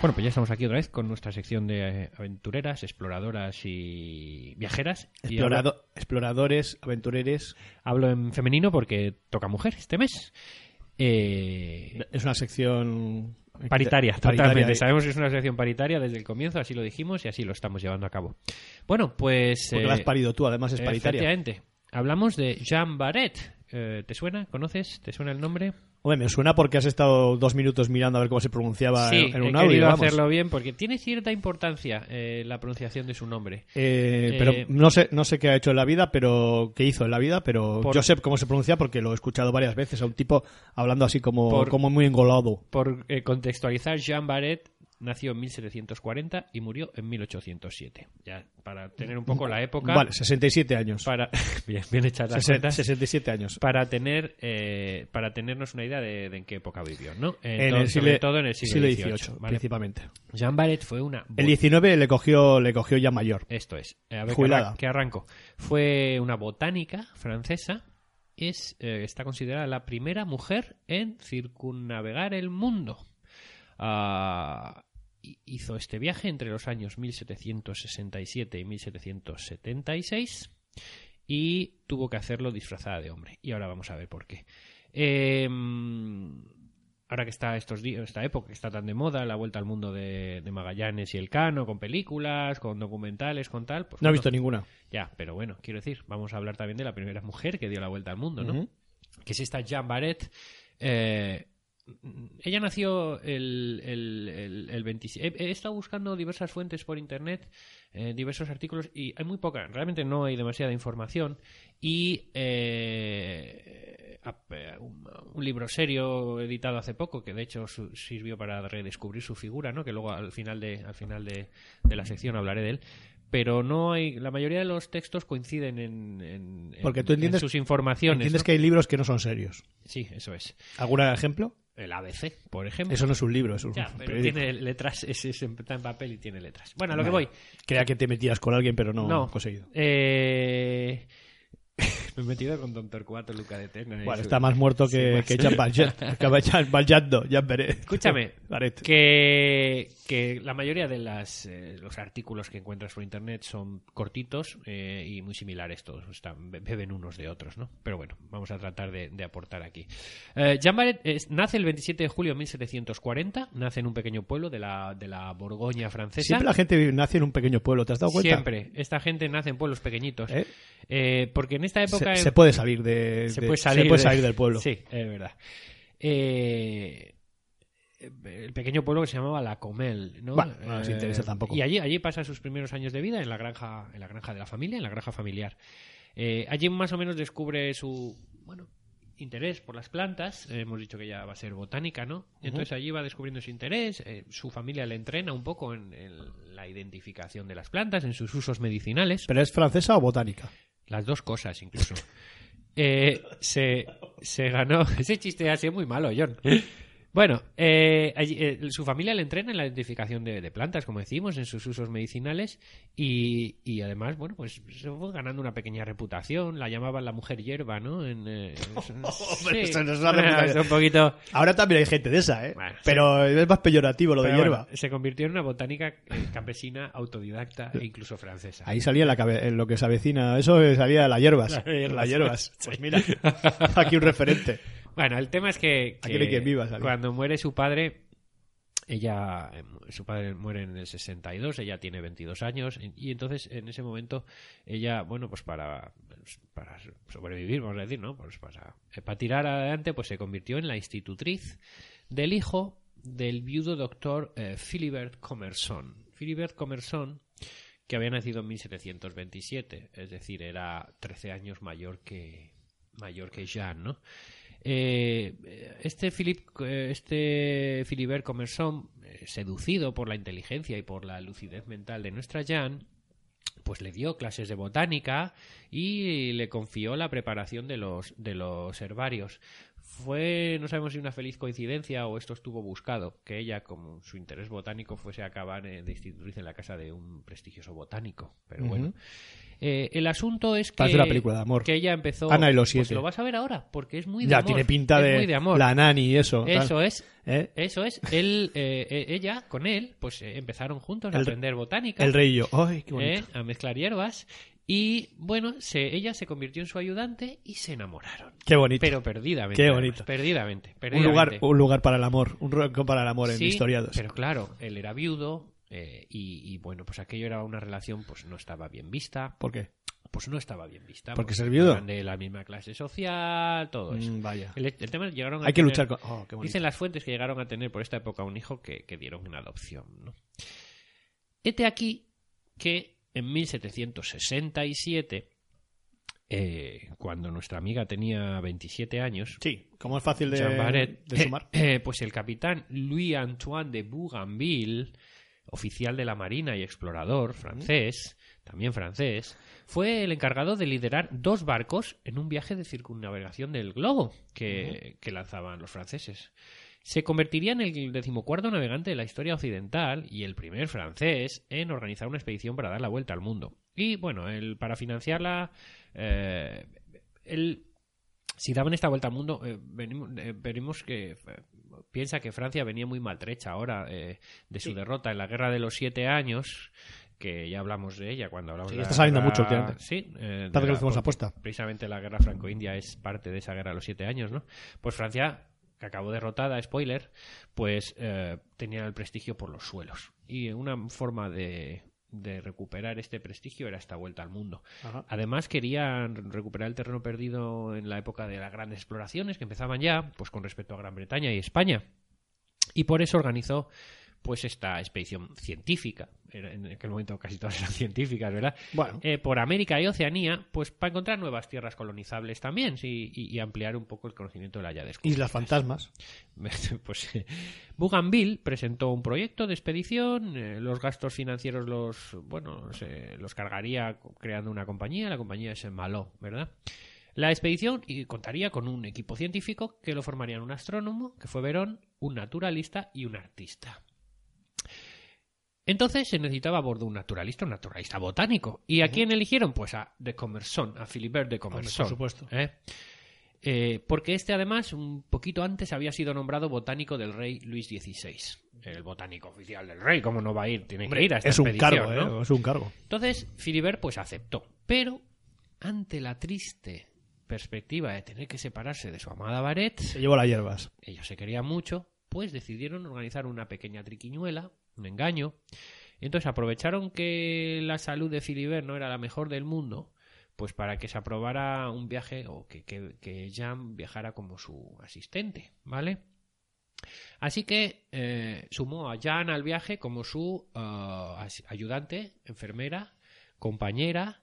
Speaker 3: Bueno, pues ya estamos aquí otra vez con nuestra sección de eh, aventureras, exploradoras y viajeras. Y ahora
Speaker 1: Explorado- exploradores, aventureres.
Speaker 3: hablo en femenino porque toca mujer este mes. Eh,
Speaker 1: Es una sección
Speaker 3: paritaria,
Speaker 1: paritaria.
Speaker 3: totalmente. Sabemos que es una sección paritaria desde el comienzo, así lo dijimos y así lo estamos llevando a cabo. Bueno, pues...
Speaker 1: Porque
Speaker 3: eh,
Speaker 1: la has parido tú, además es paritaria.
Speaker 3: Efectivamente. Hablamos de Jean Barret. Eh, ¿Te suena? ¿Conoces? ¿Te suena el nombre?
Speaker 1: Hombre, me suena porque has estado dos minutos mirando a ver cómo se pronunciaba
Speaker 3: sí,
Speaker 1: en,
Speaker 3: he
Speaker 1: un audio.
Speaker 3: querido
Speaker 1: vamos.
Speaker 3: hacerlo bien porque tiene cierta importancia eh, la pronunciación de su nombre.
Speaker 1: Eh,
Speaker 3: Eh,
Speaker 1: pero no sé, no sé qué ha hecho en la vida, pero qué hizo en la vida, pero
Speaker 3: Por-
Speaker 1: yo sé cómo se pronuncia porque lo he escuchado varias veces a un tipo hablando así como,
Speaker 3: Por-
Speaker 1: como muy engolado.
Speaker 3: Por eh, contextualizar, Jean Barret nació en 1740 y murió en 1807. Ya, para tener un poco la época.
Speaker 1: Vale, 67 años.
Speaker 3: Para, bien, bien hechas las
Speaker 1: Sesen-
Speaker 3: cuentas.
Speaker 1: 67 años.
Speaker 3: Para tener, eh, para tenernos una idea de, de en qué época vivió, ¿no?
Speaker 1: En
Speaker 3: Entonces,
Speaker 1: el
Speaker 3: sobre
Speaker 1: siglo,
Speaker 3: todo en el siglo,
Speaker 1: XVIII,
Speaker 3: XVIII. ¿vale?
Speaker 1: principalmente.
Speaker 3: Jean Barret fue una.
Speaker 1: El 19 le cogió, le cogió ya mayor.
Speaker 3: Esto es. A ver, que,
Speaker 1: Jubilada.
Speaker 3: arran- que arranco. Fue una botánica francesa. Es, eh, está considerada la primera mujer en circunnavegar el mundo. Hi- hizo este viaje entre los años 1767 y 1776 y tuvo que hacerlo disfrazada de hombre. Y ahora vamos a ver por qué. Eh, ahora que está estos días, esta época que está tan de moda, la vuelta al mundo de, de Magallanes y el Cano, con películas, con documentales, con tal. Pues
Speaker 1: No he
Speaker 3: bueno,
Speaker 1: visto ninguna.
Speaker 3: Ya, pero bueno, quiero decir, vamos a hablar también de la primera mujer que dio la vuelta al mundo, ¿no? Que es esta Jean Barret. Eh, ella nació el, el, el, el 27. He, he estado buscando diversas fuentes por internet, eh, diversos artículos, y hay muy poca, realmente no hay demasiada información. Y eh, un, un libro serio editado hace poco, que de hecho su- sirvió para redescubrir su figura, ¿no? que luego al final de, al final de, de la sección hablaré de él. Pero no hay. La mayoría de los textos coinciden en, en- en-
Speaker 1: Porque tú entiendes-
Speaker 3: en sus informaciones.
Speaker 1: Entiendes
Speaker 3: ¿no?
Speaker 1: que hay libros que no son serios.
Speaker 3: Sí, eso es.
Speaker 1: ¿Algún ejemplo?
Speaker 3: El ABC, por ejemplo.
Speaker 1: Eso no es un libro, es un
Speaker 3: pero
Speaker 1: periódico.
Speaker 3: tiene letras, es, es- está en papel y tiene letras. Bueno, a lo que voy.
Speaker 1: Creía que te metías con alguien, pero no,
Speaker 3: No.
Speaker 1: conseguido.
Speaker 3: Eh... Me he metido con Don Torcuato Luca de Tena.
Speaker 1: Bueno, está más muerto que,
Speaker 3: Sí,
Speaker 1: que Jean Valjean. Jean Barret.
Speaker 3: Escúchame, que, que la mayoría de las, eh, los artículos que encuentras por internet son cortitos eh, y muy similares todos, están, be- beben unos de otros, ¿no? Pero bueno, vamos a tratar de, de aportar aquí. Eh, Jean Barret es- nace el 27 de julio de 1740, nace en un pequeño pueblo de la, de la Borgoña francesa.
Speaker 1: Siempre la gente nace en un pequeño pueblo, ¿te has dado cuenta?
Speaker 3: Siempre. Esta gente nace en pueblos pequeñitos.
Speaker 1: Eh,
Speaker 3: porque en esta época...
Speaker 1: Se, se puede salir de,
Speaker 3: se
Speaker 1: de-
Speaker 3: puede salir,
Speaker 1: se puede
Speaker 3: de-
Speaker 1: salir del pueblo.
Speaker 3: Sí, es verdad. Eh, el pequeño pueblo que se llamaba La Comel, ¿no?
Speaker 1: Bueno, no nos interesa tampoco.
Speaker 3: Y allí, allí pasa sus primeros años de vida en la granja, en la granja de la familia, en la granja familiar. Eh, allí más o menos descubre su, bueno, interés por las plantas. Eh, hemos dicho que ya va a ser botánica, ¿no? Entonces allí va descubriendo su interés. eh, su familia le entrena un poco en, en la identificación de las plantas, en sus usos medicinales.
Speaker 1: ¿Pero es francesa o botánica?
Speaker 3: Las dos cosas, incluso. Eh, se, se ganó. Ese chiste ha sido muy malo, John. Bueno, eh, allí, eh, su familia le entrena en la identificación de, de plantas, como decimos, en sus usos medicinales y, y además, bueno, pues se fue ganando una pequeña reputación. La llamaban la mujer hierba, ¿no? En, eh, es-
Speaker 1: Hombre,
Speaker 3: sí.
Speaker 1: eso no es una reputación.
Speaker 3: Es un poquito.
Speaker 1: Ahora también hay gente de esa, ¿eh?
Speaker 3: Bueno, sí.
Speaker 1: Pero es más peyorativo lo de hierba.
Speaker 3: bueno, se convirtió en una botánica eh, campesina, autodidacta e incluso francesa.
Speaker 1: Ahí salía la cabe- en lo que se avecina, eso eh, salía las hierbas.
Speaker 3: Las hierbas.
Speaker 1: Las hierbas. Pues mira, aquí un referente.
Speaker 3: Bueno, el tema es que, cuando muere su padre, ella, eh, su padre muere en el 62, ella tiene 22 años y entonces en ese momento ella, bueno, pues para, para sobrevivir, vamos a decir, ¿no? Pues para, eh, para tirar adelante, pues se convirtió en la institutriz del hijo del viudo doctor eh, Philibert Commerson. Philibert Commerson, que había nacido en 1727, es decir, era 13 años mayor que mayor que Jean, ¿no? Eh, este Philip, eh, este Philibert Commerson, eh, seducido por la inteligencia y por la lucidez mental de nuestra Jean, pues le dio clases de botánica y le confió la preparación de los, de los herbarios. Fue, no sabemos si una feliz coincidencia o esto estuvo buscado, que ella, como su interés botánico, fuese a acabar eh, de institutriz en la casa de un prestigioso botánico. Pero bueno. Eh, el asunto es que,
Speaker 1: película de amor.
Speaker 3: que ella empezó...
Speaker 1: Ana y los
Speaker 3: Pues
Speaker 1: siete.
Speaker 3: lo vas a ver ahora, porque es muy de
Speaker 1: Ya,
Speaker 3: amor.
Speaker 1: tiene pinta
Speaker 3: Es
Speaker 1: de,
Speaker 3: de amor.
Speaker 1: la nani y eso. tal.
Speaker 3: Eso es.
Speaker 1: ¿Eh?
Speaker 3: Eso es. Él, eh, eh, ella, con él, pues empezaron juntos a aprender botánica.
Speaker 1: El rey y yo. ¡Ay, qué bonito!
Speaker 3: ¿eh? a mezclar hierbas. Y bueno, se, ella se convirtió en su ayudante y se enamoraron.
Speaker 1: Qué bonito.
Speaker 3: Pero perdidamente.
Speaker 1: Qué
Speaker 3: además,
Speaker 1: bonito.
Speaker 3: Perdidamente.
Speaker 1: un, lugar, un lugar para el amor. Un rincón para el amor en historiados.
Speaker 3: Pero claro, él era viudo eh, y, y, bueno, pues aquello era una relación, pues no estaba bien vista.
Speaker 1: ¿Por qué?
Speaker 3: Pues no estaba bien vista.
Speaker 1: ¿Porque ser viudo?
Speaker 3: eran de la misma clase social, todo eso.
Speaker 1: Mm, vaya.
Speaker 3: El, el tema es que llegaron a
Speaker 1: Hay que luchar con... Oh, qué.
Speaker 3: Dicen las fuentes que llegaron a tener por esta época un hijo que, que dieron en adopción. ¿no? Hete aquí que en 1767, eh, cuando nuestra amiga tenía 27 años,
Speaker 1: Sí, como es fácil de,
Speaker 3: Jean Barret,
Speaker 1: de sumar.
Speaker 3: eh, eh, pues el capitán Louis-Antoine de Bougainville, oficial de la Marina y explorador francés, también francés, fue el encargado de liderar dos barcos en un viaje de circunnavegación del globo que, que lanzaban los franceses. Se convertiría en el decimocuarto navegante de la historia occidental y el primer francés en organizar una expedición para dar la vuelta al mundo. Y bueno, el, para financiarla, eh, él si daban esta vuelta al mundo, eh, venimos, eh, venimos que eh, piensa que Francia venía muy maltrecha ahora de su derrota en la guerra de los siete años, que ya hablamos de ella cuando hablamos
Speaker 1: Sí,
Speaker 3: de la
Speaker 1: está saliendo
Speaker 3: guerra-
Speaker 1: mucho últimamente.
Speaker 3: Sí, eh, de
Speaker 1: que
Speaker 3: la-
Speaker 1: apuesta.
Speaker 3: Precisamente la guerra franco-india es parte de esa guerra de los siete años, ¿no? Pues Francia, que acabó derrotada, spoiler, pues eh, tenía el prestigio por los suelos. Y una forma de, de recuperar este prestigio era esta vuelta al mundo.
Speaker 1: Ajá.
Speaker 3: Además querían recuperar el terreno perdido en la época de las grandes exploraciones que empezaban ya, pues con respecto a Gran Bretaña y España. Y por eso organizó pues esta expedición científica, en aquel momento casi todas eran científicas, ¿verdad?
Speaker 1: Bueno.
Speaker 3: Eh, por América y Oceanía, pues para encontrar nuevas tierras colonizables también sí, y, y ampliar un poco el conocimiento de la ya descubierta.
Speaker 1: Islas fantasmas.
Speaker 3: pues eh, Bougainville presentó un proyecto de expedición, eh, los gastos financieros los bueno se- los cargaría creando una compañía, la compañía es Maló, ¿verdad? La expedición contaría con un equipo científico que lo formarían un astrónomo, que fue Verón, un naturalista y un artista. Entonces se necesitaba a bordo un naturalista, un naturalista botánico. ¿Y a quién eligieron? Pues a de Commerson, a Philibert de Commerson.
Speaker 1: por supuesto.
Speaker 3: ¿eh? Eh, porque este además, un poquito antes, había sido nombrado botánico del rey Luis XVI. El botánico oficial del rey, ¿cómo no va a ir? Tiene que ir a esta
Speaker 1: es un cargo,
Speaker 3: ¿no?
Speaker 1: ¿eh? Es un cargo.
Speaker 3: Entonces, Philibert pues aceptó. Pero, ante la triste perspectiva de tener que separarse de su amada Baret,
Speaker 1: Se llevó las hierbas.
Speaker 3: ellos se querían mucho, pues decidieron organizar una pequeña triquiñuela, un engaño. Entonces aprovecharon que la salud de Philibert no era la mejor del mundo, pues para que se aprobara un viaje o que, que, que Jean viajara como su asistente, ¿vale? Así que eh, sumó a Jean al viaje como su ah, ayudante, enfermera, compañera,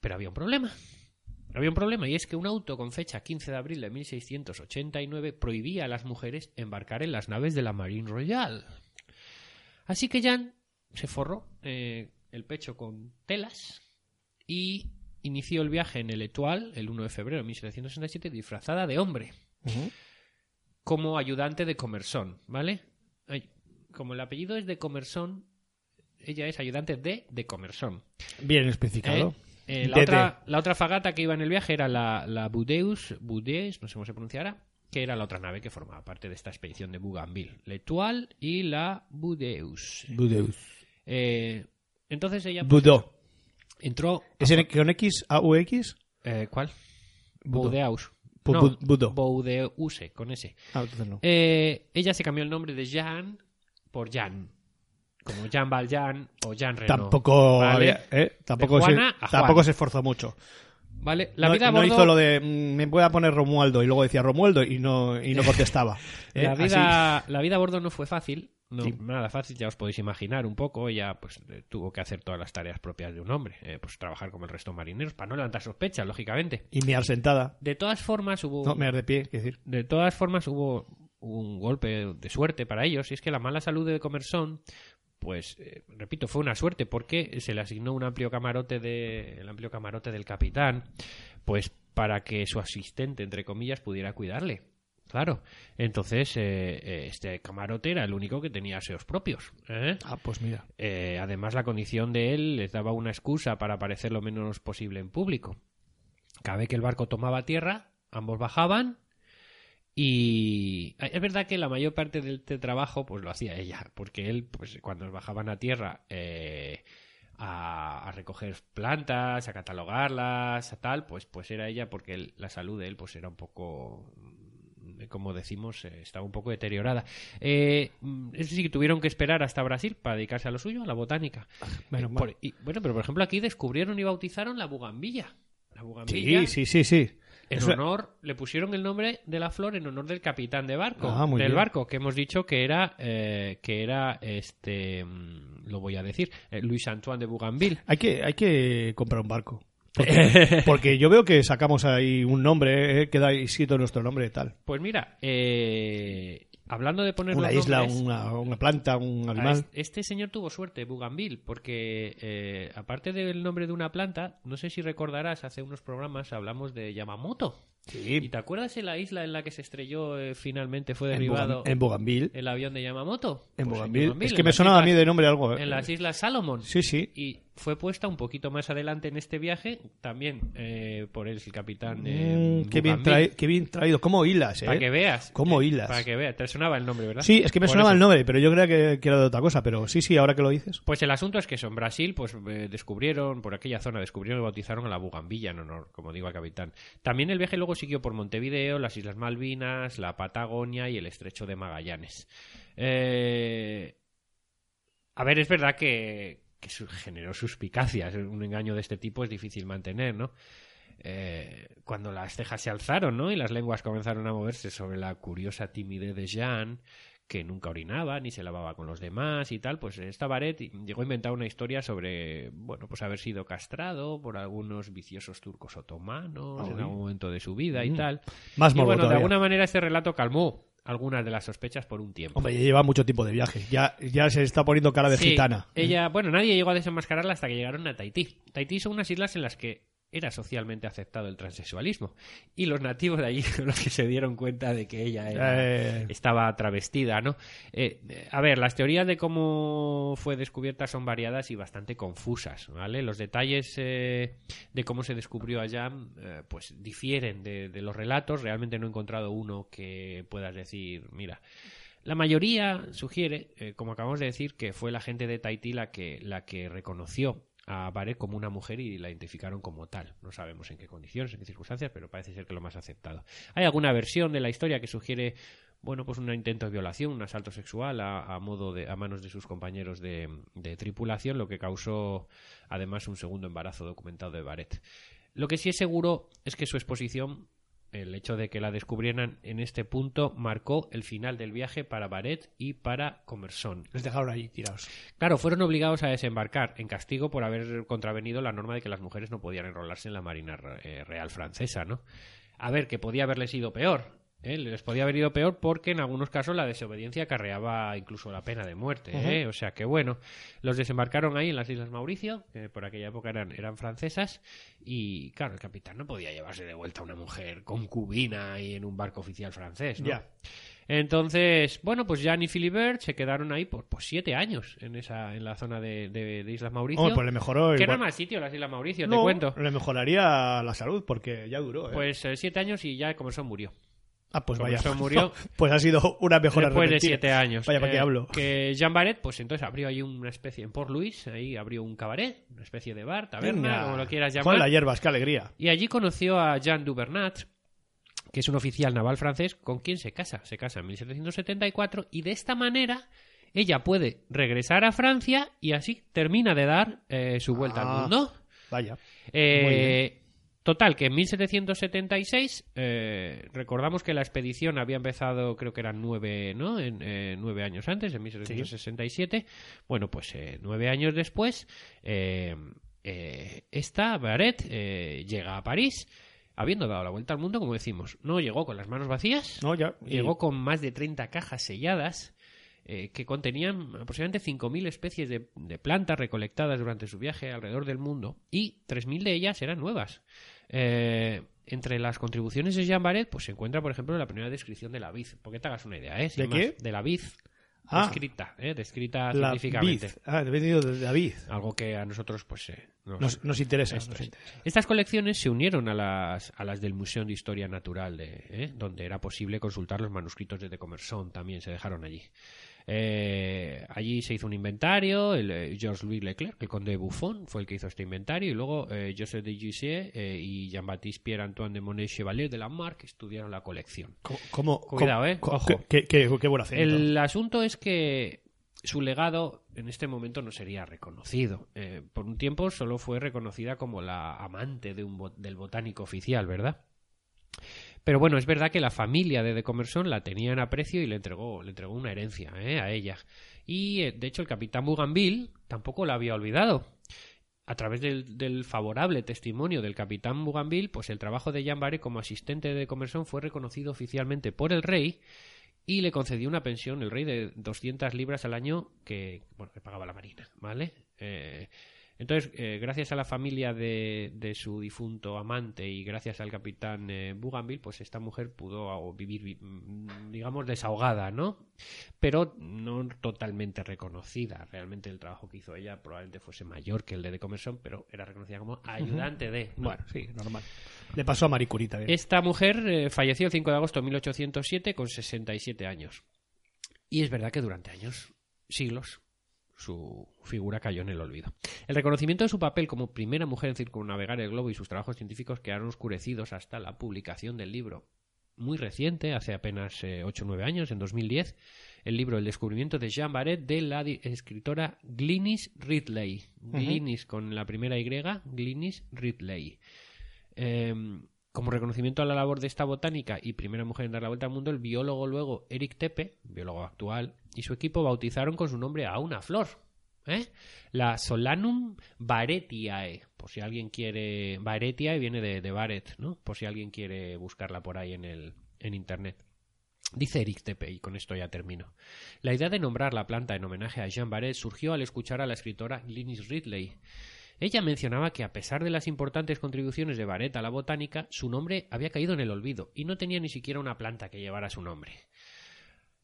Speaker 3: pero había un problema. Había un problema y es que un auto con fecha 15 de abril de 1689 prohibía a las mujeres embarcar en las naves de la Marine Royale. Así que Jan se forró eh, el pecho con telas y inició el viaje en el Etoile el 1 de febrero de 1767 disfrazada de hombre como ayudante de Comerson, ¿vale? Ay, como el apellido es de Comerson, ella es ayudante de de Comerson.
Speaker 1: Bien especificado.
Speaker 3: Eh, eh, la, otra, la otra fragata que iba en el viaje era la, la Budeus, Budeus, no sé cómo se pronunciara, que era la otra nave que formaba parte de esta expedición de Bougainville. L'Etoile y la Budeus.
Speaker 1: Budeus.
Speaker 3: Eh, entonces ella pues,
Speaker 1: Budó.
Speaker 3: entró...
Speaker 1: ¿Es en- con X, A, U, X?
Speaker 3: Eh, ¿Cuál?
Speaker 1: Budó.
Speaker 3: Budeus.
Speaker 1: Bu-
Speaker 3: no,
Speaker 1: bu- Budo.
Speaker 3: Boudeuse, con ese.
Speaker 1: Ah, entonces no.
Speaker 3: Eh, ella se cambió el nombre de Jean por Jan. Como Jean Valjean o Jean Reno.
Speaker 1: Tampoco,
Speaker 3: ¿vale?
Speaker 1: había- ¿eh? tampoco, se,
Speaker 3: a
Speaker 1: tampoco se esforzó mucho.
Speaker 3: ¿Vale? La
Speaker 1: no,
Speaker 3: vida a
Speaker 1: no
Speaker 3: bordo-
Speaker 1: hizo lo de mm, me voy a poner Romualdo y luego decía Romualdo y no, y no contestaba. ¿eh?
Speaker 3: La
Speaker 1: Así.
Speaker 3: vida, la vida a bordo no fue fácil, no,
Speaker 1: Sí.
Speaker 3: nada fácil, ya os podéis imaginar un poco. Ella pues eh, tuvo que hacer todas las tareas propias de un hombre, eh, pues trabajar como el resto de marineros para no levantar sospechas, lógicamente.
Speaker 1: Y mear sentada.
Speaker 3: De todas formas hubo,
Speaker 1: No, mear de pie, quiero decir.
Speaker 3: de todas formas hubo un golpe de suerte para ellos y es que la mala salud de Comerson pues eh, repito fue una suerte porque se le asignó un amplio camarote de el amplio camarote del capitán pues para que su asistente entre comillas pudiera cuidarle claro entonces eh, eh, este camarote era el único que tenía aseos propios ¿eh?
Speaker 1: Ah, pues mira.
Speaker 3: Eh, además, la condición de él les daba una excusa para aparecer lo menos posible en público. Cada vez que el barco tomaba tierra, ambos bajaban y es verdad que la mayor parte del este trabajo pues lo hacía ella, porque él pues cuando bajaban a tierra eh, a, a recoger plantas, a catalogarlas, a tal, pues pues era ella porque él- la salud de él pues era un poco mm, como decimos, eh, estaba un poco deteriorada. Eh, mm, es decir, tuvieron que esperar hasta Brasil para dedicarse a lo suyo, a la botánica.
Speaker 1: Menos
Speaker 3: Eh,
Speaker 1: mal.
Speaker 3: por- y, bueno, pero por ejemplo aquí descubrieron y bautizaron la bugambilla. La bugambilla,
Speaker 1: Sí, sí, sí, sí.
Speaker 3: En
Speaker 1: Eso-
Speaker 3: honor, le pusieron el nombre de la flor en honor del capitán de barco,
Speaker 1: Ah, muy
Speaker 3: del
Speaker 1: bien.
Speaker 3: barco, que hemos dicho que era, eh, que era, este, mm, lo voy a decir, eh, Luis Antoine de Bougainville.
Speaker 1: Hay que, hay que comprar un barco. Porque, porque yo veo que sacamos ahí un nombre, eh, queda escrito nuestro nombre y tal.
Speaker 3: Pues mira, eh, hablando de poner
Speaker 1: Una
Speaker 3: los
Speaker 1: isla,
Speaker 3: nombres,
Speaker 1: una, una planta, un animal.
Speaker 3: es- Este señor tuvo suerte, Bougainville, porque eh, aparte del nombre de una planta, no sé si recordarás, hace unos programas hablamos de Yamamoto. ¿Y te acuerdas de la isla en la que se estrelló eh, finalmente fue derribado
Speaker 1: en Bougainville.
Speaker 3: el avión de Yamamoto?
Speaker 1: En
Speaker 3: Pues
Speaker 1: Bougainville. Es
Speaker 3: en
Speaker 1: que me sonaba a
Speaker 3: islas-
Speaker 1: mí de nombre algo. eh.
Speaker 3: En las Islas Salomón.
Speaker 1: Sí, sí.
Speaker 3: Y fue puesta un poquito más adelante en este viaje, también eh, por el capitán. eh,
Speaker 1: Mm, qué, bien qué bien traído. ¿Cómo hilas, eh?
Speaker 3: Para que veas.
Speaker 1: ¿Cómo
Speaker 3: eh,
Speaker 1: hilas?
Speaker 3: Para que veas. Te sonaba el nombre, ¿verdad?
Speaker 1: Sí, es que me
Speaker 3: Por
Speaker 1: sonaba
Speaker 3: eso.
Speaker 1: el nombre, pero yo creía que, que era de otra cosa. Pero sí, sí, ahora que lo dices.
Speaker 3: Pues el asunto es que eso, en Brasil, pues eh, descubrieron, por aquella zona, descubrieron y bautizaron a la Bugambilla en honor, como digo, al capitán. También el viaje luego siguió por Montevideo, las Islas Malvinas, la Patagonia y el Estrecho de Magallanes. Eh, A ver, es verdad que, generó suspicacias. Un engaño de este tipo es difícil mantener, ¿no? Eh, cuando las cejas se alzaron, ¿no? Y las lenguas comenzaron a moverse sobre la curiosa timidez de Jean, que nunca orinaba ni se lavaba con los demás y tal, pues esta Baret llegó a inventar una historia sobre, bueno, pues haber sido castrado por algunos viciosos turcos otomanos en algún momento de su vida y
Speaker 1: Mm.
Speaker 3: tal.
Speaker 1: Más
Speaker 3: y bueno, de alguna manera este relato calmó algunas de las sospechas por un tiempo.
Speaker 1: Hombre, ya lleva mucho tiempo de viaje. Ya, ya se está poniendo cara de
Speaker 3: Sí,
Speaker 1: gitana.
Speaker 3: Ella, bueno, nadie llegó a desenmascararla hasta que llegaron a Tahití. Tahití son unas islas en las que era socialmente aceptado el transexualismo. Y los nativos de allí son los que se dieron cuenta de que ella era-
Speaker 1: Eh,
Speaker 3: estaba travestida, ¿no? Eh, a ver, las teorías de cómo fue descubierta son variadas y bastante confusas, ¿vale? Los detalles eh, de cómo se descubrió a Jam, eh, pues difieren de, de los relatos. Realmente no he encontrado uno que puedas decir, mira. La mayoría sugiere, eh, como acabamos de decir, que fue la gente de Tahití la que, la que reconoció a Baret como una mujer y la identificaron como tal. No sabemos en qué condiciones, en qué circunstancias, pero parece ser que lo más aceptado. Hay alguna versión de la historia que sugiere, bueno, pues un intento de violación, un asalto sexual a, modo de, a manos de sus compañeros de, de tripulación, lo que causó además un segundo embarazo documentado de Baret. Lo que sí es seguro es que su exposición el hecho de que la descubrieran en este punto marcó el final del viaje para Baret y para Comerson.
Speaker 1: les dejaron ahí tirados.
Speaker 3: Claro, fueron obligados a desembarcar en castigo por haber contravenido la norma de que las mujeres no podían enrolarse en la Marina eh, Real Francesa, ¿no? A ver, que podía haberles ido peor. ¿Eh? Les podía haber ido peor porque en algunos casos la desobediencia acarreaba incluso la pena de muerte. ¿eh? O sea que bueno, los desembarcaron ahí en las Islas Mauricio, que por aquella época eran, eran francesas, y claro, el capitán no podía llevarse de vuelta a una mujer concubina y en un barco oficial francés, ¿no? Entonces, bueno, pues Jan y Philibert se quedaron ahí por, por siete años en esa en la zona de, de- de Islas Mauricio.
Speaker 1: Hombre, pues le mejoró.
Speaker 3: que
Speaker 1: igual-
Speaker 3: era más sitio las Islas Mauricio,
Speaker 1: No,
Speaker 3: te cuento.
Speaker 1: Le mejoraría la salud porque ya duró. ¿eh?
Speaker 3: Pues eh, siete años y ya Comerson murió.
Speaker 1: Ah, pues vaya.
Speaker 3: murió-
Speaker 1: pues ha sido una mejora
Speaker 3: Después de
Speaker 1: repentina.
Speaker 3: siete años.
Speaker 1: Vaya, ¿para qué
Speaker 3: Eh,
Speaker 1: hablo?
Speaker 3: Que Jean Barret, pues entonces abrió ahí una especie, en Port Louis, ahí abrió un cabaret, una especie de bar, taberna,
Speaker 1: Venga.
Speaker 3: como lo quieras llamar.
Speaker 1: las hierbas, qué alegría.
Speaker 3: Y allí conoció a Jean Dubernat, que es un oficial naval francés con quien se casa. Se casa en 1774 y de esta manera ella puede regresar a Francia y así termina de dar eh, su vuelta
Speaker 1: Ah.
Speaker 3: al mundo.
Speaker 1: Vaya.
Speaker 3: Eh. Total, que en 1776 eh, recordamos que la expedición había empezado, creo que eran nueve, ¿no? En, eh, nueve años antes, en 1767. Bueno, pues eh, nueve años después, eh, esta Baret eh, llega a París, habiendo dado la vuelta al mundo, como decimos. No llegó con las manos vacías,
Speaker 1: No, ya. y-
Speaker 3: llegó con más de 30 cajas selladas eh, que contenían aproximadamente 5.000 especies de, de plantas recolectadas durante su viaje alrededor del mundo y 3.000 de ellas eran nuevas. Eh, entre las contribuciones de Jean Barret pues, se encuentra, por ejemplo, la primera descripción de la vid. Porque te hagas una idea, ¿eh? Sin
Speaker 1: ¿De
Speaker 3: más.
Speaker 1: qué?
Speaker 3: De la vid.
Speaker 1: Ah.
Speaker 3: Descrita, ¿eh? Descrita
Speaker 1: la
Speaker 3: científicamente.
Speaker 1: vid. Ah, de David.
Speaker 3: Algo que a nosotros, pues, eh, nos-
Speaker 1: Nos, nos interesa. nos.
Speaker 3: Estas colecciones se unieron a las, a las del Museo de Historia Natural, de, ¿eh? donde era posible consultar los manuscritos de De Commerson, también se dejaron allí. Eh, allí se hizo un inventario, el, eh, Georges Louis Leclerc, el conde de Buffon, fue el que hizo este inventario, y luego eh, Joseph de Jussieu eh, y Jean-Baptiste Pierre-Antoine de Monet Chevalier de Lamarck estudiaron la colección.
Speaker 1: Co- ¿Cómo,
Speaker 3: Cuidado, eh, ojo.
Speaker 1: Qué, qué, qué buen acento.
Speaker 3: El asunto es que su legado en este momento no sería reconocido. Por un tiempo solo fue reconocida como la amante de un del botánico oficial, ¿verdad? Pero bueno, es verdad que la familia de De Commerson la tenía en aprecio y le entregó, le entregó una herencia ¿eh? a ella. Y eh, de hecho el capitán Bougainville tampoco la había olvidado. A través del, favorable testimonio del capitán Bougainville, pues el trabajo de Jean Barré como asistente de De Commerson fue reconocido oficialmente por el rey y le concedió una pensión, el rey, de 200 libras al año que, bueno, pagaba la marina, ¿vale? Eh, entonces, eh, gracias a la familia de, de su difunto amante y gracias al capitán eh, Bougainville, pues esta mujer pudo ah, vivir, vi- mm, digamos, desahogada, ¿no? Pero no totalmente reconocida. Realmente el trabajo que hizo ella probablemente fuese mayor que el de De Commerson, pero era reconocida como ayudante de. ¿no?
Speaker 1: Bueno, sí, normal. Le pasó a Marie también.
Speaker 3: Esta mujer eh, falleció el 5 de agosto de 1807 con 67 años. Y es verdad que durante años, siglos, su figura cayó en el olvido. El reconocimiento de su papel como primera mujer en circunnavegar el globo y sus trabajos científicos quedaron oscurecidos hasta la publicación del libro muy reciente, hace apenas 8 o 9 años, en 2010, el libro El descubrimiento de Jean Barret de la escritora Glynis Ridley. Glynis con la primera Y, Glynis Ridley. Eh, como reconocimiento a la labor de esta botánica y primera mujer en dar la vuelta al mundo, el biólogo luego Eric Tepe, biólogo actual, y su equipo bautizaron con su nombre a una flor, ¿eh? la Solanum baretiae, por si alguien quiere, baretiae viene de, de Barrett, ¿no? Por si alguien quiere buscarla por ahí en el en internet. Dice Eric Tepe, y con esto ya termino. La idea de nombrar la planta en homenaje a Jean Barret surgió al escuchar a la escritora Glynis Ridley. Ella mencionaba que a pesar de las importantes contribuciones de Barret a la botánica, su nombre había caído en el olvido y no tenía ni siquiera una planta que llevara su nombre.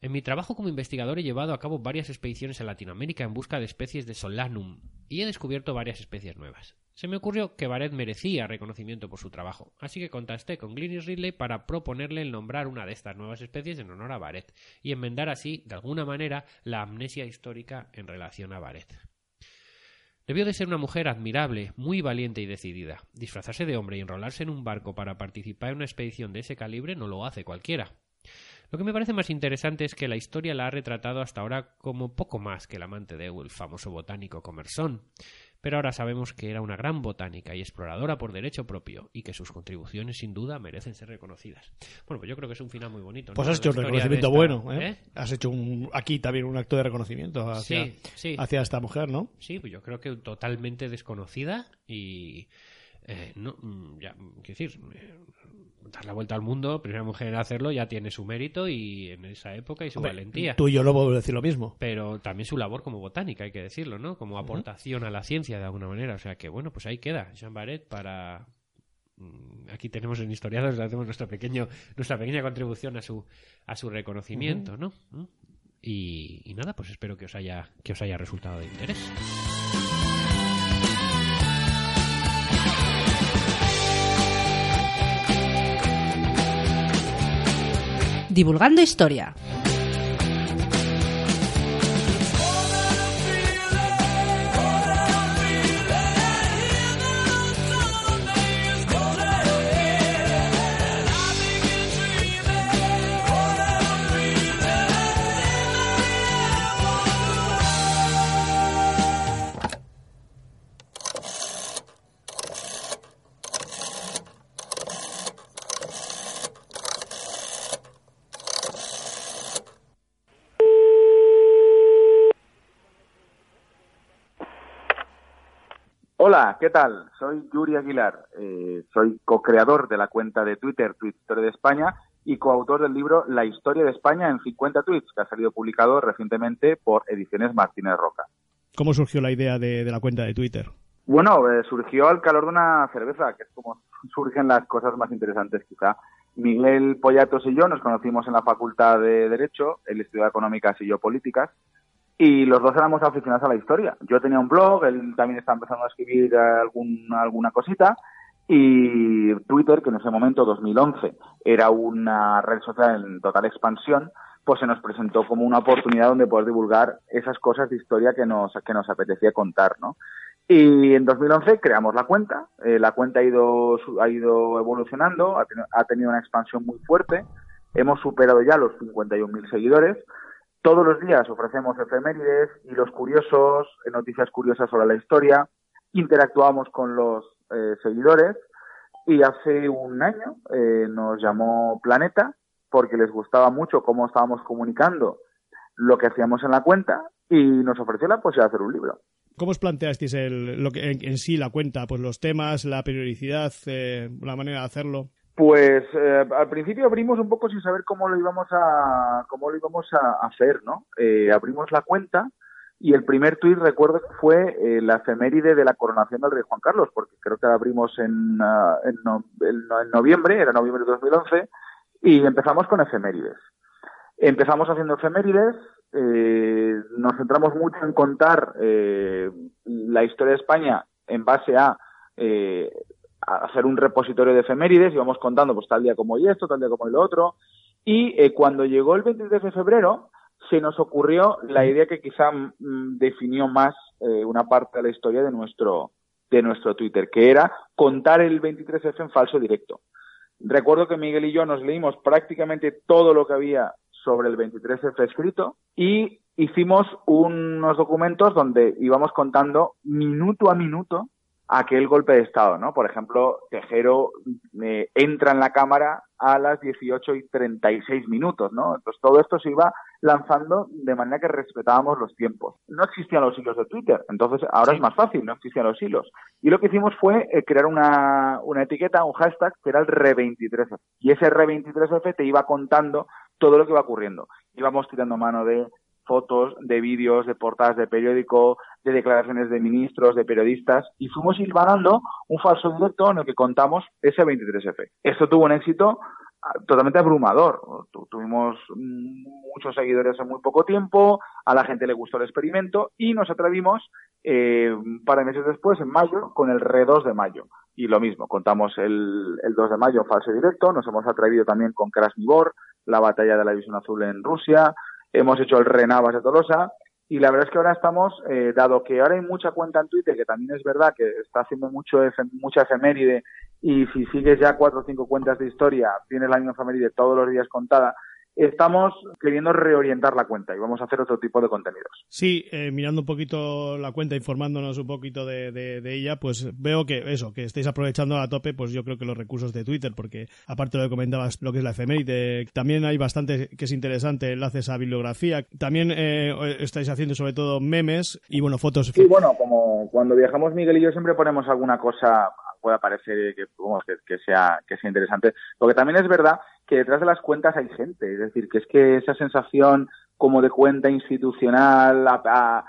Speaker 3: En mi trabajo como investigador he llevado a cabo varias expediciones a Latinoamérica en busca de especies de Solanum y he descubierto varias especies nuevas. Se me ocurrió que Barrett merecía reconocimiento por su trabajo, así que contacté con Glynis Ridley para proponerle el nombrar una de estas nuevas especies en honor a Barrett y enmendar así, de alguna manera, la amnesia histórica en relación a Barrett. Debió de ser una mujer admirable, muy valiente y decidida. Disfrazarse de hombre y enrolarse en un barco para participar en una expedición de ese calibre no lo hace cualquiera. Lo que me parece más interesante es que la historia la ha retratado hasta ahora como poco más que el amante de el famoso botánico Commerson. Pero ahora sabemos que era una gran botánica y exploradora por derecho propio y que sus contribuciones sin duda merecen ser reconocidas. Bueno, pues yo creo que es un final muy bonito.
Speaker 1: Pues
Speaker 3: ¿no?
Speaker 1: has hecho un reconocimiento
Speaker 3: esta-
Speaker 1: bueno, ¿eh? Has hecho un, aquí también un acto de reconocimiento hacia,
Speaker 3: Sí, sí.
Speaker 1: hacia esta mujer, ¿no?
Speaker 3: Sí, pues yo creo que totalmente desconocida y eh, no, mm, ya, quiero decir, eh, dar la vuelta al mundo, primera mujer en hacerlo, ya tiene su mérito y en esa época y su
Speaker 1: Hombre,
Speaker 3: valentía.
Speaker 1: Tú y yo lo puedo decir lo mismo.
Speaker 3: Pero también su labor como botánica, hay que decirlo, ¿no? Como aportación a la ciencia de alguna manera. O sea que, bueno, pues ahí queda Jean Barret para... mm, Aquí tenemos en Historiadores, hacemos nuestro pequeño, nuestra pequeña contribución a su, a su reconocimiento, ¿no? ¿Mm? Y, y nada, pues espero que os haya, que os haya resultado de interés.
Speaker 2: Divulgando historia.
Speaker 4: Hola, ¿qué tal? Soy Yuri Aguilar. Eh, soy co-creador de la cuenta de Twitter, Historia de España, y coautor del libro La Historia de España en 50 tweets, que ha salido publicado recientemente por Ediciones Martínez Roca.
Speaker 1: ¿Cómo surgió la idea de, de la cuenta de Twitter?
Speaker 4: Bueno, eh, surgió al calor de una cerveza, que es como surgen las cosas más interesantes quizá. Miguel Pollatos y yo nos conocimos en la Facultad de Derecho, él estudió Económicas y yo Políticas, y los dos éramos aficionados a la historia. Yo tenía un blog, él también estaba empezando a escribir algún, alguna cosita, y Twitter, que en ese momento, 2011, era una red social en total expansión, pues se nos presentó como una oportunidad donde poder divulgar esas cosas de historia que nos, que nos apetecía contar, ¿no? Y en 2011 creamos la cuenta. Eh, la cuenta ha ido, ha ido evolucionando, ha, teni- ha tenido una expansión muy fuerte. Hemos superado ya los 51.000 seguidores. Todos los días ofrecemos efemérides, hilos curiosos, eh, noticias curiosas sobre la historia. Interactuamos con los eh, seguidores. Y hace un año eh, nos llamó Planeta porque les gustaba mucho cómo estábamos comunicando lo que hacíamos en la cuenta y nos ofreció la posibilidad de hacer un libro.
Speaker 1: ¿Cómo os planteasteis el, lo que, en, en sí la cuenta? Pues los temas, la periodicidad, eh, la manera de hacerlo.
Speaker 4: Pues eh, al principio abrimos un poco sin saber cómo lo íbamos a cómo lo íbamos a hacer, ¿no? Eh, abrimos la cuenta y el primer tuit recuerdo que fue eh, la efeméride de la coronación del rey Juan Carlos, porque creo que la abrimos en, ah, en, no- en no- en noviembre, era noviembre de 2011, y empezamos con efemérides. Empezamos haciendo efemérides, eh, nos centramos mucho en contar la historia de España en base a, eh, a hacer un repositorio de efemérides, íbamos contando pues tal día como hoy esto, tal día como lo otro, y eh, cuando llegó el 23 de febrero se nos ocurrió la idea que quizá mm, definió más eh, una parte de la historia de nuestro de nuestro Twitter, que era contar el 23F en falso directo. Recuerdo que Miguel y yo nos leímos prácticamente todo lo que había sobre el 23F escrito y hicimos unos documentos donde íbamos contando minuto a minuto aquel golpe de Estado, ¿no? Por ejemplo, Tejero eh, entra en la Cámara a las 18 y 36 minutos, ¿no? Entonces todo esto se iba lanzando de manera que respetábamos los tiempos. No existían los hilos de Twitter, entonces ahora es más fácil, no existían los hilos. Y lo que hicimos fue eh, crear una, una etiqueta, un hashtag, que era el Re23F. Y ese Re23F te iba contando todo lo que iba ocurriendo. Íbamos tirando mano de fotos, de vídeos, de portadas de periódico, de declaraciones de ministros, de periodistas, y fuimos hilvanando un falso directo en el que contamos ese 23F. Esto tuvo un éxito ah, totalmente abrumador. Tu- Tuvimos muchos seguidores en muy poco tiempo, a la gente le gustó el experimento y nos atrevimos eh, un meses después, en mayo, con el Re 2 de mayo. Y lo mismo, contamos el, el 2 de mayo falso directo, nos hemos atrevido también con Krasnivor, la batalla de la División Azul en Rusia, hemos hecho el Renavas de Tolosa. Y la verdad es que ahora estamos, eh, dado que ahora hay mucha cuenta en Twitter, que también es verdad que está haciendo mucho efe- mucha efeméride y si sigues ya cuatro o cinco cuentas de historia, tienes la misma efeméride todos los días contada, estamos queriendo reorientar la cuenta y vamos a hacer otro tipo de contenidos.
Speaker 1: Sí, eh, mirando un poquito la cuenta, informándonos un poquito de, de- de ella, pues veo que eso, que estáis aprovechando a tope, pues yo creo que los recursos de Twitter, porque aparte de lo que comentabas, lo que es la efeméride, también hay bastante que es interesante, enlaces a bibliografía, también eh, estáis haciendo sobre todo memes y bueno, fotos.
Speaker 4: Sí, bueno, como cuando viajamos Miguel y yo siempre ponemos alguna cosa, pueda parecer que, sea, que sea interesante. Lo que también es verdad que detrás de las cuentas hay gente, es decir, que es que esa sensación como de cuenta institucional, a-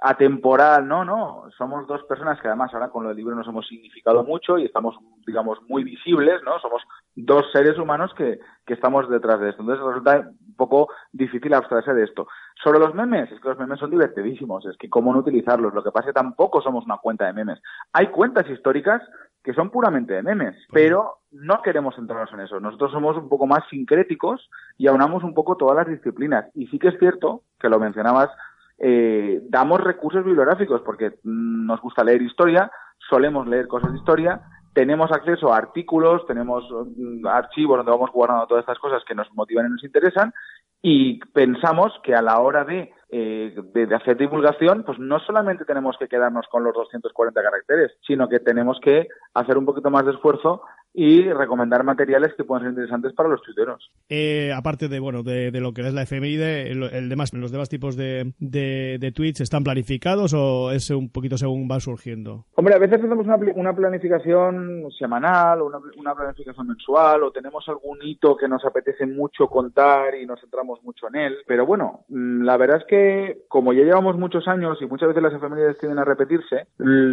Speaker 4: atemporal, no, no, somos dos personas que además ahora con lo del libro nos hemos significado mucho y estamos, digamos, muy visibles, ¿no? Somos dos seres humanos que, que estamos detrás de esto. Entonces resulta un poco difícil abstraerse de esto. Sobre los memes, es que los memes son divertidísimos, es que cómo no utilizarlos. Lo que pasa es que tampoco somos una cuenta de memes. Hay cuentas históricas que son puramente de memes, pero no queremos centrarnos en eso. Nosotros somos un poco más sincréticos y aunamos un poco todas las disciplinas. Y sí que es cierto, que lo mencionabas, eh, damos recursos bibliográficos porque mm, nos gusta leer historia, solemos leer cosas de historia, tenemos acceso a artículos, tenemos mm, archivos donde vamos guardando todas estas cosas que nos motivan y nos interesan y pensamos que a la hora de, eh, de, de hacer divulgación, pues no solamente tenemos que quedarnos con los 240 caracteres, sino que tenemos que hacer un poquito más de esfuerzo y recomendar materiales que puedan ser interesantes para los tuiteros.
Speaker 1: Eh, aparte de bueno de, de lo que es la efeméride, el, el demás, los demás tipos de, de, de tweets están planificados o es un poquito según va surgiendo.
Speaker 4: Hombre, a veces hacemos una, planificación semanal o una, una planificación mensual o tenemos algún hito que nos apetece mucho contar y nos centramos mucho en él. Pero bueno, mm, la verdad es que como ya llevamos muchos años y muchas veces las efemérides tienden a repetirse,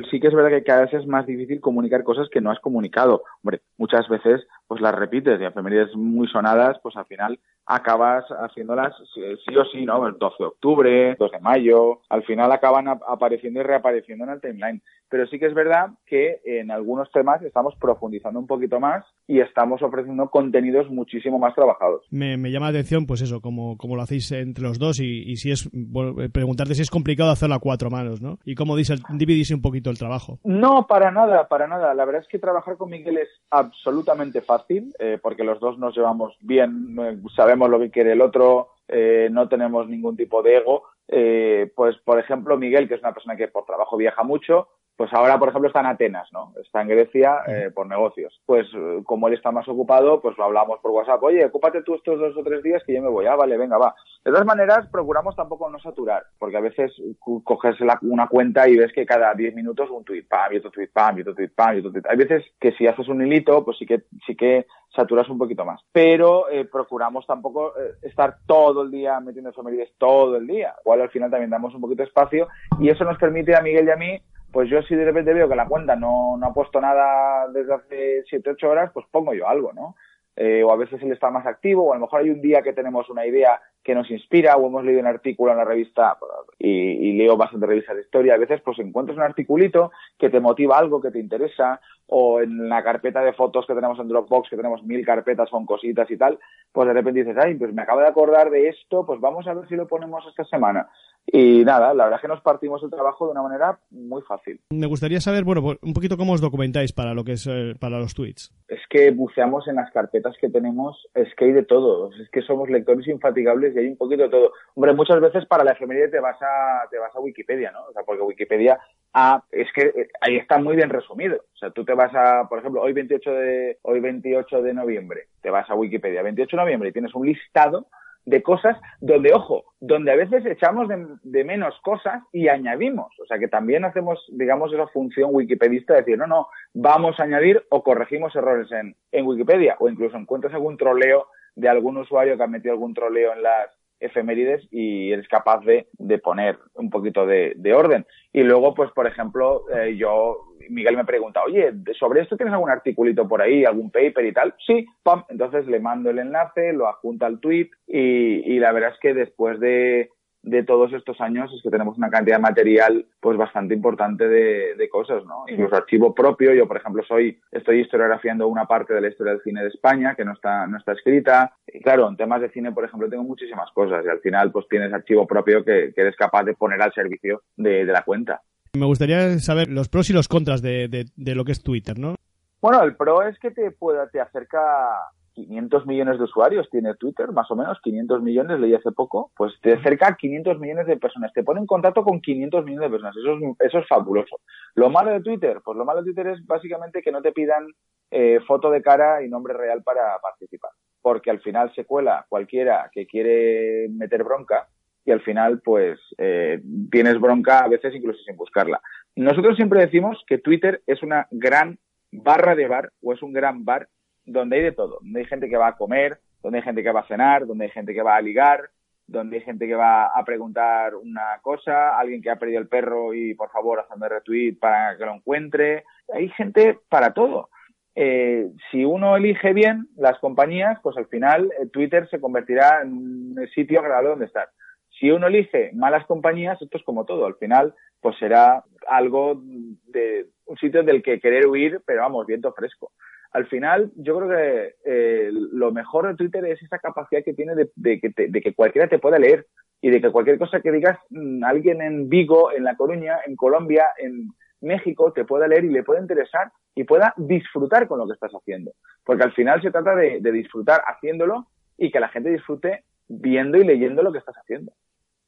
Speaker 4: sí que es verdad que cada vez es más difícil comunicar cosas que no has comunicado. Hombre, muchas veces pues las repites y efemérides muy sonadas, pues al final acabas haciéndolas sí, sí o sí, ¿no? El 12 de octubre, 2 de mayo, al final acaban ap- apareciendo y reapareciendo en el timeline. Pero sí que es verdad que en algunos temas estamos profundizando un poquito más y estamos ofreciendo contenidos muchísimo más trabajados.
Speaker 1: Me, me llama la atención, pues eso, como, como lo hacéis entre los dos y, y si es, bueno, eh, preguntarte si es complicado hacerlo a cuatro manos, ¿no? Y cómo dice, dividís un poquito el trabajo.
Speaker 4: No, para nada, para nada. La verdad es que trabajar con Miguel es absolutamente fácil, eh, porque los dos nos llevamos bien, sabemos lo que quiere el otro, eh, no tenemos ningún tipo de ego. Eh, pues, por ejemplo, Miguel, que es una persona que por trabajo viaja mucho, pues ahora, por ejemplo, está en Atenas, ¿no? Está en Grecia eh, por negocios. Pues eh, como él está más ocupado, pues lo hablamos por WhatsApp. Oye, ocúpate tú estos dos o tres días que yo me voy. Ah, vale, venga, va. De todas maneras, procuramos tampoco no saturar, porque a veces coges la- una cuenta y ves que cada 10 minutos un tweet, pam, y otro tweet, pam, y otro tweet, pam, y otro tweet. Hay veces que si haces un hilito, pues sí que, sí que saturas un poquito más. Pero eh, procuramos tampoco eh, estar todo el día metiendo efemérides todo el día. Igual al final también damos un poquito de espacio y eso nos permite a Miguel y a mí pues yo si de repente veo que la cuenta no, no ha puesto nada desde hace 7, 8 horas, pues pongo yo algo, ¿no? Eh, o a veces él está más activo, o a lo mejor hay un día que tenemos una idea que nos inspira, o hemos leído un artículo en la revista, y, y leo bastante revistas de historia, a veces pues encuentras un articulito que te motiva algo, que te interesa, o en la carpeta de fotos que tenemos en Dropbox, que tenemos mil carpetas con cositas y tal, pues de repente dices, ay, pues me acabo de acordar de esto, pues vamos a ver si lo ponemos esta semana. Y nada, la verdad es que nos partimos el trabajo de una manera muy fácil.
Speaker 1: Me gustaría saber, bueno, pues, un poquito cómo os documentáis para lo que es eh, para los tweets.
Speaker 4: es que buceamos en las carpetas que tenemos, es que hay de todo, es que somos lectores infatigables y hay un poquito de todo. Hombre, muchas veces para la efeméride te vas a, te vas a Wikipedia, ¿no? O sea, porque Wikipedia ah, es que eh, ahí está muy bien resumido. O sea, tú te vas a, por ejemplo, hoy 28 de, hoy 28 de noviembre, te vas a Wikipedia, 28 de noviembre y tienes un listado de cosas donde, ojo, donde a veces echamos de, de menos cosas y añadimos. O sea, que también hacemos, digamos, esa función wikipedista de decir, no, no, vamos a añadir o corregimos errores en, en Wikipedia o incluso encuentras algún troleo de algún usuario que ha metido algún troleo en las efemérides y eres capaz de, de poner un poquito de, de orden. Y luego, pues, por ejemplo, eh, yo, Miguel me pregunta, oye, ¿sobre esto tienes algún articulito por ahí, algún paper y tal? Sí, pam, entonces le mando el enlace, lo adjunta al tweet y, y la verdad es que después de, de todos estos años es que tenemos una cantidad de material pues bastante importante de, de cosas, ¿no? Incluso archivo propio. Yo, por ejemplo, soy, estoy historiografiando una parte de la historia del cine de España que no está, no está escrita. Y claro, en temas de cine, por ejemplo, tengo muchísimas cosas y al final pues tienes archivo propio que, que eres capaz de poner al servicio de, de la cuenta.
Speaker 1: Me gustaría saber los pros y los contras de, de, de lo que es Twitter, ¿no?
Speaker 4: Bueno, el pro es que te pueda, te acerca 500 millones de usuarios tiene Twitter, más o menos, 500 millones, leí hace poco, pues te acerca a 500 millones de personas, te pone en contacto con 500 millones de personas, eso es, eso es fabuloso. Lo malo de Twitter, pues lo malo de Twitter es básicamente que no te pidan eh, foto de cara y nombre real para participar, porque al final se cuela cualquiera que quiere meter bronca y al final pues eh, tienes bronca a veces incluso sin buscarla. Nosotros siempre decimos que Twitter es una gran barra de bar o es un gran bar donde hay de todo, donde hay gente que va a comer, donde hay gente que va a cenar, donde hay gente que va a ligar, donde hay gente que va a preguntar una cosa, alguien que ha perdido el perro y por favor hazme retweet para que lo encuentre. Hay gente para todo. Eh, si uno elige bien las compañías, pues al final eh, Twitter se convertirá en un sitio agradable donde estar. Si uno elige malas compañías, esto es como todo. Al final, pues será algo de un sitio del que querer huir, pero vamos, viento fresco al final yo creo que eh, lo mejor de Twitter es esa capacidad que tiene de, de, que te, de, que cualquiera te pueda leer y de que cualquier cosa que digas mmm, alguien en Vigo, en La Coruña, en Colombia, en México te pueda leer y le pueda interesar y pueda disfrutar con lo que estás haciendo. Porque al final se trata de, de disfrutar haciéndolo y que la gente disfrute viendo y leyendo lo que estás haciendo.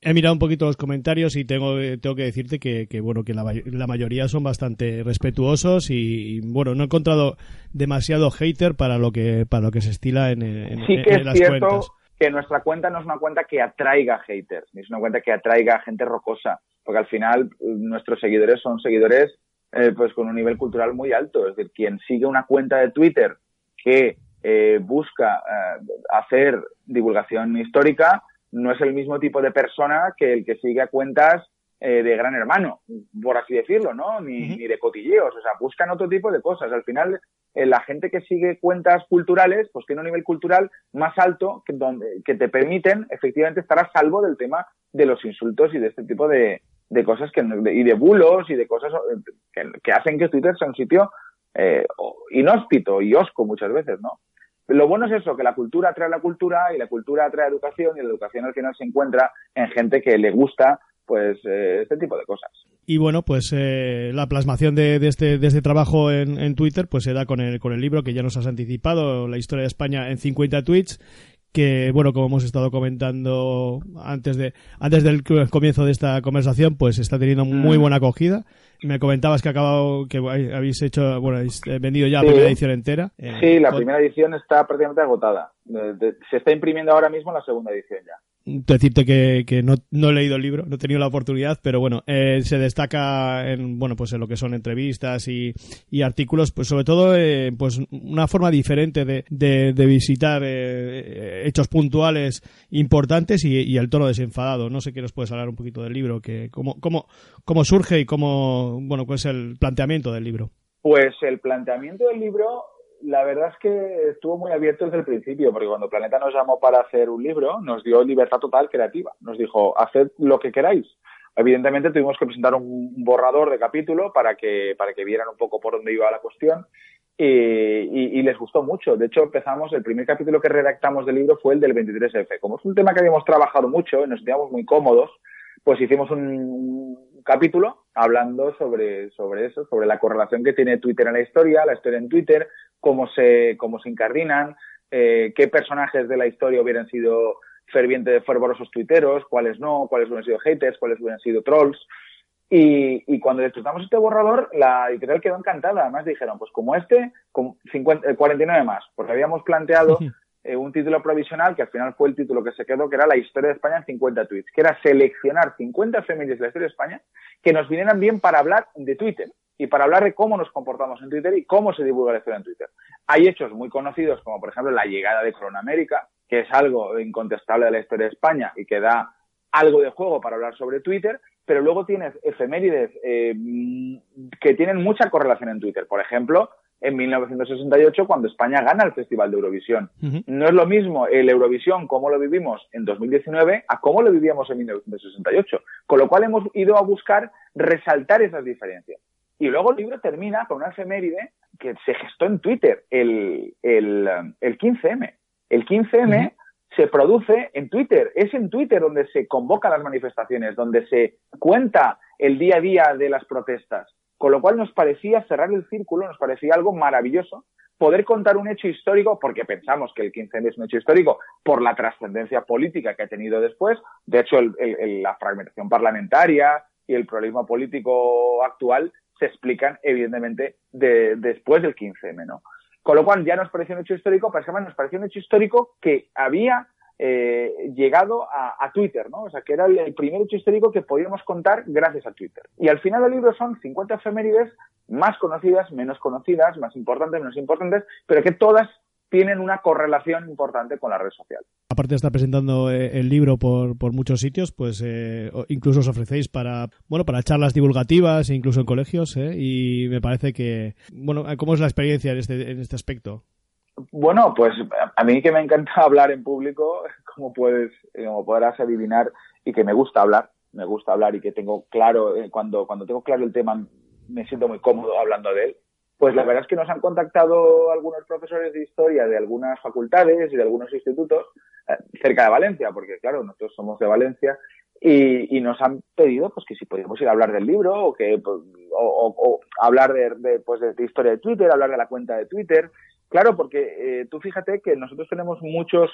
Speaker 1: He mirado un poquito los comentarios y tengo, eh, tengo que decirte que, que, bueno que la, may- la mayoría son bastante respetuosos y, y, bueno no he encontrado demasiado hater para lo que para lo que se estila en, en-
Speaker 4: sí que
Speaker 1: en
Speaker 4: es
Speaker 1: las
Speaker 4: cierto
Speaker 1: cuentas.
Speaker 4: que nuestra cuenta no es una cuenta que atraiga haters, ni es una cuenta que atraiga gente rocosa, porque al final eh, nuestros seguidores son seguidores eh, pues con un nivel cultural muy alto. Es decir, quien sigue una cuenta de Twitter que eh, busca eh, hacer divulgación histórica no es el mismo tipo de persona que el que sigue a cuentas eh, de gran hermano, por así decirlo, ¿no? Ni, ni de cotilleos, o sea, buscan otro tipo de cosas. Al final, eh, la gente que sigue cuentas culturales, pues tiene un nivel cultural más alto que, donde, que te permiten efectivamente estar a salvo del tema de los insultos y de este tipo de, de cosas que, de- y de bulos y de cosas eh, que, que hacen que Twitter sea un sitio eh, inhóspito y osco muchas veces, ¿no? Lo bueno es eso, que la cultura atrae la cultura y la cultura atrae educación y la educación al final se encuentra en gente que le gusta pues eh, este tipo de cosas.
Speaker 1: Y bueno, pues eh, la plasmación de, de este, de este trabajo en, en Twitter pues se da con el, con el libro que ya nos has anticipado, La historia de España en 50 tweets, que bueno, como hemos estado comentando antes de antes del comienzo de esta conversación, pues está teniendo muy
Speaker 4: Mm.
Speaker 1: buena acogida. Me comentabas que acabado que habéis hecho, bueno, habéis eh, vendido ya la primera edición entera. Eh,
Speaker 4: Sí, la
Speaker 1: con-
Speaker 4: primera edición está prácticamente agotada. De- se está imprimiendo ahora mismo la segunda edición ya.
Speaker 1: decirte que, que no, no he leído el libro, no he tenido la oportunidad, pero bueno, eh, se destaca en bueno pues en lo que son entrevistas y, y artículos, pues sobre todo eh, pues una forma diferente de, de, de visitar eh, hechos puntuales importantes y, y el tono desenfadado. No sé qué nos puedes hablar un poquito del libro, que cómo, cómo, cómo surge y cómo bueno pues el planteamiento del libro.
Speaker 4: Pues el planteamiento del libro, la verdad es que estuvo muy abierto desde el principio, porque cuando Planeta nos llamó para hacer un libro, nos dio libertad total creativa. Nos dijo, haced lo que queráis. Evidentemente tuvimos que presentar un borrador de capítulo para que, para que vieran un poco por dónde iba la cuestión. Y, y- les gustó mucho. De hecho, empezamos, el primer capítulo que redactamos del libro fue el del 23F. Como es un tema que habíamos trabajado mucho y nos sentíamos muy cómodos, pues hicimos un capítulo hablando sobre, sobre eso, sobre la correlación que tiene Twitter en la historia, la historia en Twitter, cómo se, cómo se incardinan, eh, qué personajes de la historia hubieran sido fervientes, fervorosos tuiteros, cuáles no, cuáles hubieran sido haters, cuáles hubieran sido trolls. Y, y cuando disfrutamos este borrador, la editorial quedó encantada. Además dijeron, pues como este, con 50, eh, 49 más, porque habíamos planteado eh, un título provisional que al final fue el título que se quedó, que era La historia de España en 50 tweets, que era seleccionar 50 efemérides de la historia de España que nos vinieran bien para hablar de Twitter y para hablar de cómo nos comportamos en Twitter y cómo se divulga la historia en Twitter. Hay hechos muy conocidos, como por ejemplo la llegada de Cronamérica, que es algo incontestable de la historia de España y que da algo de juego para hablar sobre Twitter, pero luego tienes efemérides eh, que tienen mucha correlación en Twitter. Por ejemplo, en 1968, cuando España gana el Festival de Eurovisión. No es lo mismo el Eurovisión, como lo vivimos en 2019, a cómo lo vivíamos en 1968. Con lo cual hemos ido a buscar resaltar esas diferencias. Y luego el libro termina con una efeméride que se gestó en Twitter, el, el, el 15M. El 15M se produce en Twitter. Es en Twitter donde se convocan las manifestaciones, donde se cuenta el día a día de las protestas. Con lo cual nos parecía cerrar el círculo, nos parecía algo maravilloso poder contar un hecho histórico, porque pensamos que el 15M es un hecho histórico por la trascendencia política que ha tenido después. De hecho, el- la fragmentación parlamentaria y el problema político actual se explican, evidentemente, de- después del 15M, ¿no? Con lo cual ya nos pareció un hecho histórico, pero es que además nos pareció un hecho histórico que había eh, llegado a, Twitter, ¿no? O sea, que era el, primer hecho histórico que podíamos contar gracias a Twitter. Y al final del libro son 50 efemérides más conocidas, menos conocidas, más importantes, menos importantes, pero que todas tienen una correlación importante con la red social.
Speaker 1: Aparte de estar presentando eh, el libro por, muchos sitios, pues eh, incluso os ofrecéis para bueno para charlas divulgativas, e incluso en colegios, y me parece que bueno, ¿cómo es la experiencia en este en este aspecto?
Speaker 4: Bueno, pues a mí que me encanta hablar en público, como puedes, como podrás adivinar, y que me gusta hablar, me gusta hablar y que tengo claro, eh, cuando, cuando tengo claro el tema, me siento muy cómodo hablando de él. Pues la verdad es que nos han contactado algunos profesores de historia de algunas facultades y de algunos institutos eh, cerca de Valencia, porque claro, nosotros somos de Valencia, y, y nos han pedido pues que si podíamos ir a hablar del libro o que pues, o, o- o hablar de, de, pues, de, de historia de Twitter, hablar de la cuenta de Twitter, Claro, porque eh, tú fíjate que nosotros tenemos muchos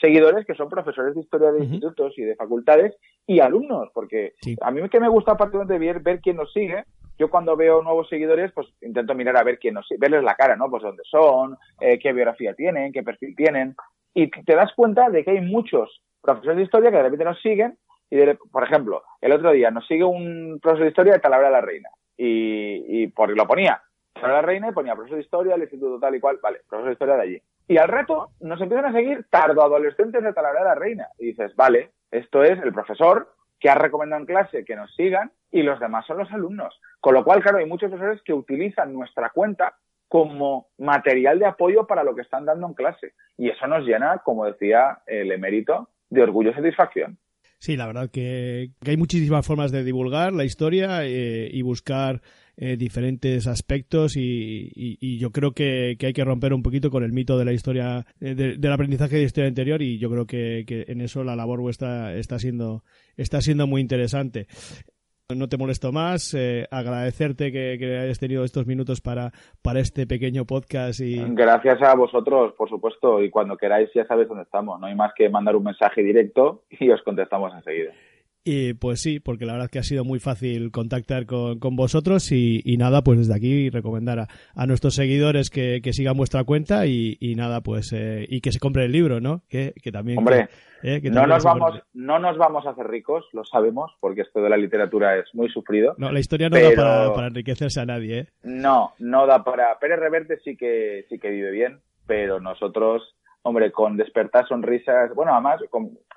Speaker 4: seguidores que son profesores de historia de institutos y de facultades y alumnos, porque
Speaker 1: Sí.
Speaker 4: a mí que me gusta aparte de ver, ver quién nos sigue, yo cuando veo nuevos seguidores, pues intento mirar a ver quién nos sigue, verles la cara, ¿no? Pues dónde son, eh, qué biografía tienen, qué perfil tienen, y te das cuenta de que hay muchos profesores de historia que de repente nos siguen y, de- por ejemplo, el otro día nos sigue un profesor de historia de Talavera de la Reina y, y por, lo ponía De la Reina y ponía profesor de historia del instituto tal y cual, vale, profesor de historia de allí. Y al rato nos empiezan a seguir tardoadolescentes de Talavera de la Reina. Y dices, vale, esto es el profesor que ha recomendado en clase que nos sigan y los demás son los alumnos. Con lo cual, claro, hay muchos profesores que utilizan nuestra cuenta como material de apoyo para lo que están dando en clase. Y eso nos llena, como decía el emérito, de orgullo y satisfacción.
Speaker 1: Sí, la verdad que, que hay muchísimas formas de divulgar la historia eh, y buscar eh, diferentes aspectos y, y- yo creo que, que hay que romper un poquito con el mito de la historia, eh, de- del aprendizaje de historia anterior y yo creo que, que en eso la labor vuestra está siendo, está siendo muy interesante. No te molesto más, eh, agradecerte que, que hayas tenido estos minutos para, para este pequeño podcast y,
Speaker 4: Gracias a vosotros, por supuesto, y cuando queráis ya sabéis dónde estamos. No hay más que mandar un mensaje directo y os contestamos enseguida.
Speaker 1: Y pues sí, porque la verdad que ha sido muy fácil contactar con, con vosotros y, y nada, pues desde aquí recomendar a, a nuestros seguidores que, que sigan vuestra cuenta y, y nada, pues eh, y que se compre el libro, ¿no? Que, que también...
Speaker 4: Hombre,
Speaker 1: eh, que
Speaker 4: No nos,
Speaker 1: compre-
Speaker 4: vamos, no nos vamos a hacer ricos, lo sabemos, porque esto de la literatura es muy sufrido.
Speaker 1: No, la historia no
Speaker 4: Pero-
Speaker 1: da para, para enriquecerse a nadie, ¿eh?
Speaker 4: No, no da para. Pérez Reverte sí que sí que vive bien, pero nosotros, hombre, con despertar sonrisas. Bueno, además,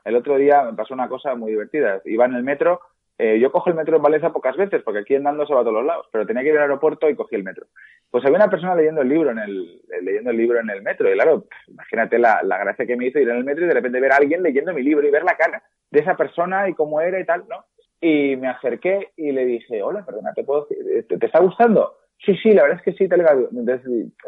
Speaker 4: el otro día me pasó una cosa muy divertida. Iba en el metro. eh, yo cojo el metro en Valencia pocas veces, porque aquí andando se va a todos los lados, pero tenía que ir al aeropuerto y cogí el metro. Pues había una persona leyendo el libro en el, eh, leyendo el libro en el metro, y claro, imagínate la, la gracia que me hizo ir en el metro y de repente ver a alguien leyendo mi libro y ver la cara de esa persona y cómo era y tal, ¿no? Y me acerqué y le dije, hola, perdona, ¿te, puedo, decir- te, te está gustando? Sí, sí, la verdad es que sí, tal. Entonces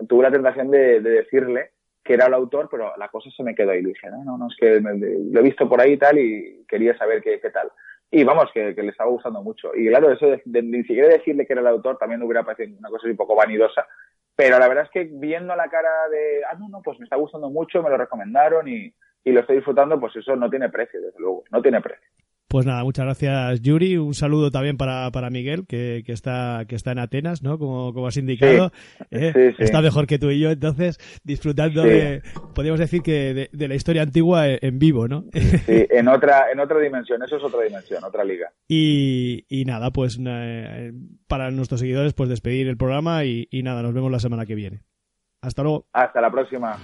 Speaker 4: tuve la tentación de decirle que era el autor, pero la cosa se me quedó ahí. Dije, no, no, no, es que lo he visto por ahí y tal y quería saber qué, tal. Y vamos, que, le estaba gustando mucho. Y claro, eso de, ni siquiera decirle que era el autor también hubiera parecido una cosa así un poco vanidosa. Pero la verdad es que viendo la cara de, ah, no, no, pues me está gustando mucho, me lo recomendaron y, y lo estoy disfrutando, pues eso no tiene precio, desde luego, no tiene precio.
Speaker 1: Pues nada, muchas gracias Yuri. Un saludo también para, para Miguel, que, que está, que está en Atenas, ¿no? Como, como has indicado. ¿eh?
Speaker 4: sí, sí.
Speaker 1: Está mejor que tú y yo, entonces, disfrutando
Speaker 4: Sí.
Speaker 1: de, podríamos decir que de, de la historia antigua en en vivo, ¿no?
Speaker 4: Sí, en otra, en otra dimensión, eso es otra dimensión, otra liga.
Speaker 1: Y, y nada, pues eh, para nuestros seguidores, pues despedir el programa y, y nada, nos vemos la semana que viene. Hasta luego.
Speaker 4: Hasta la próxima.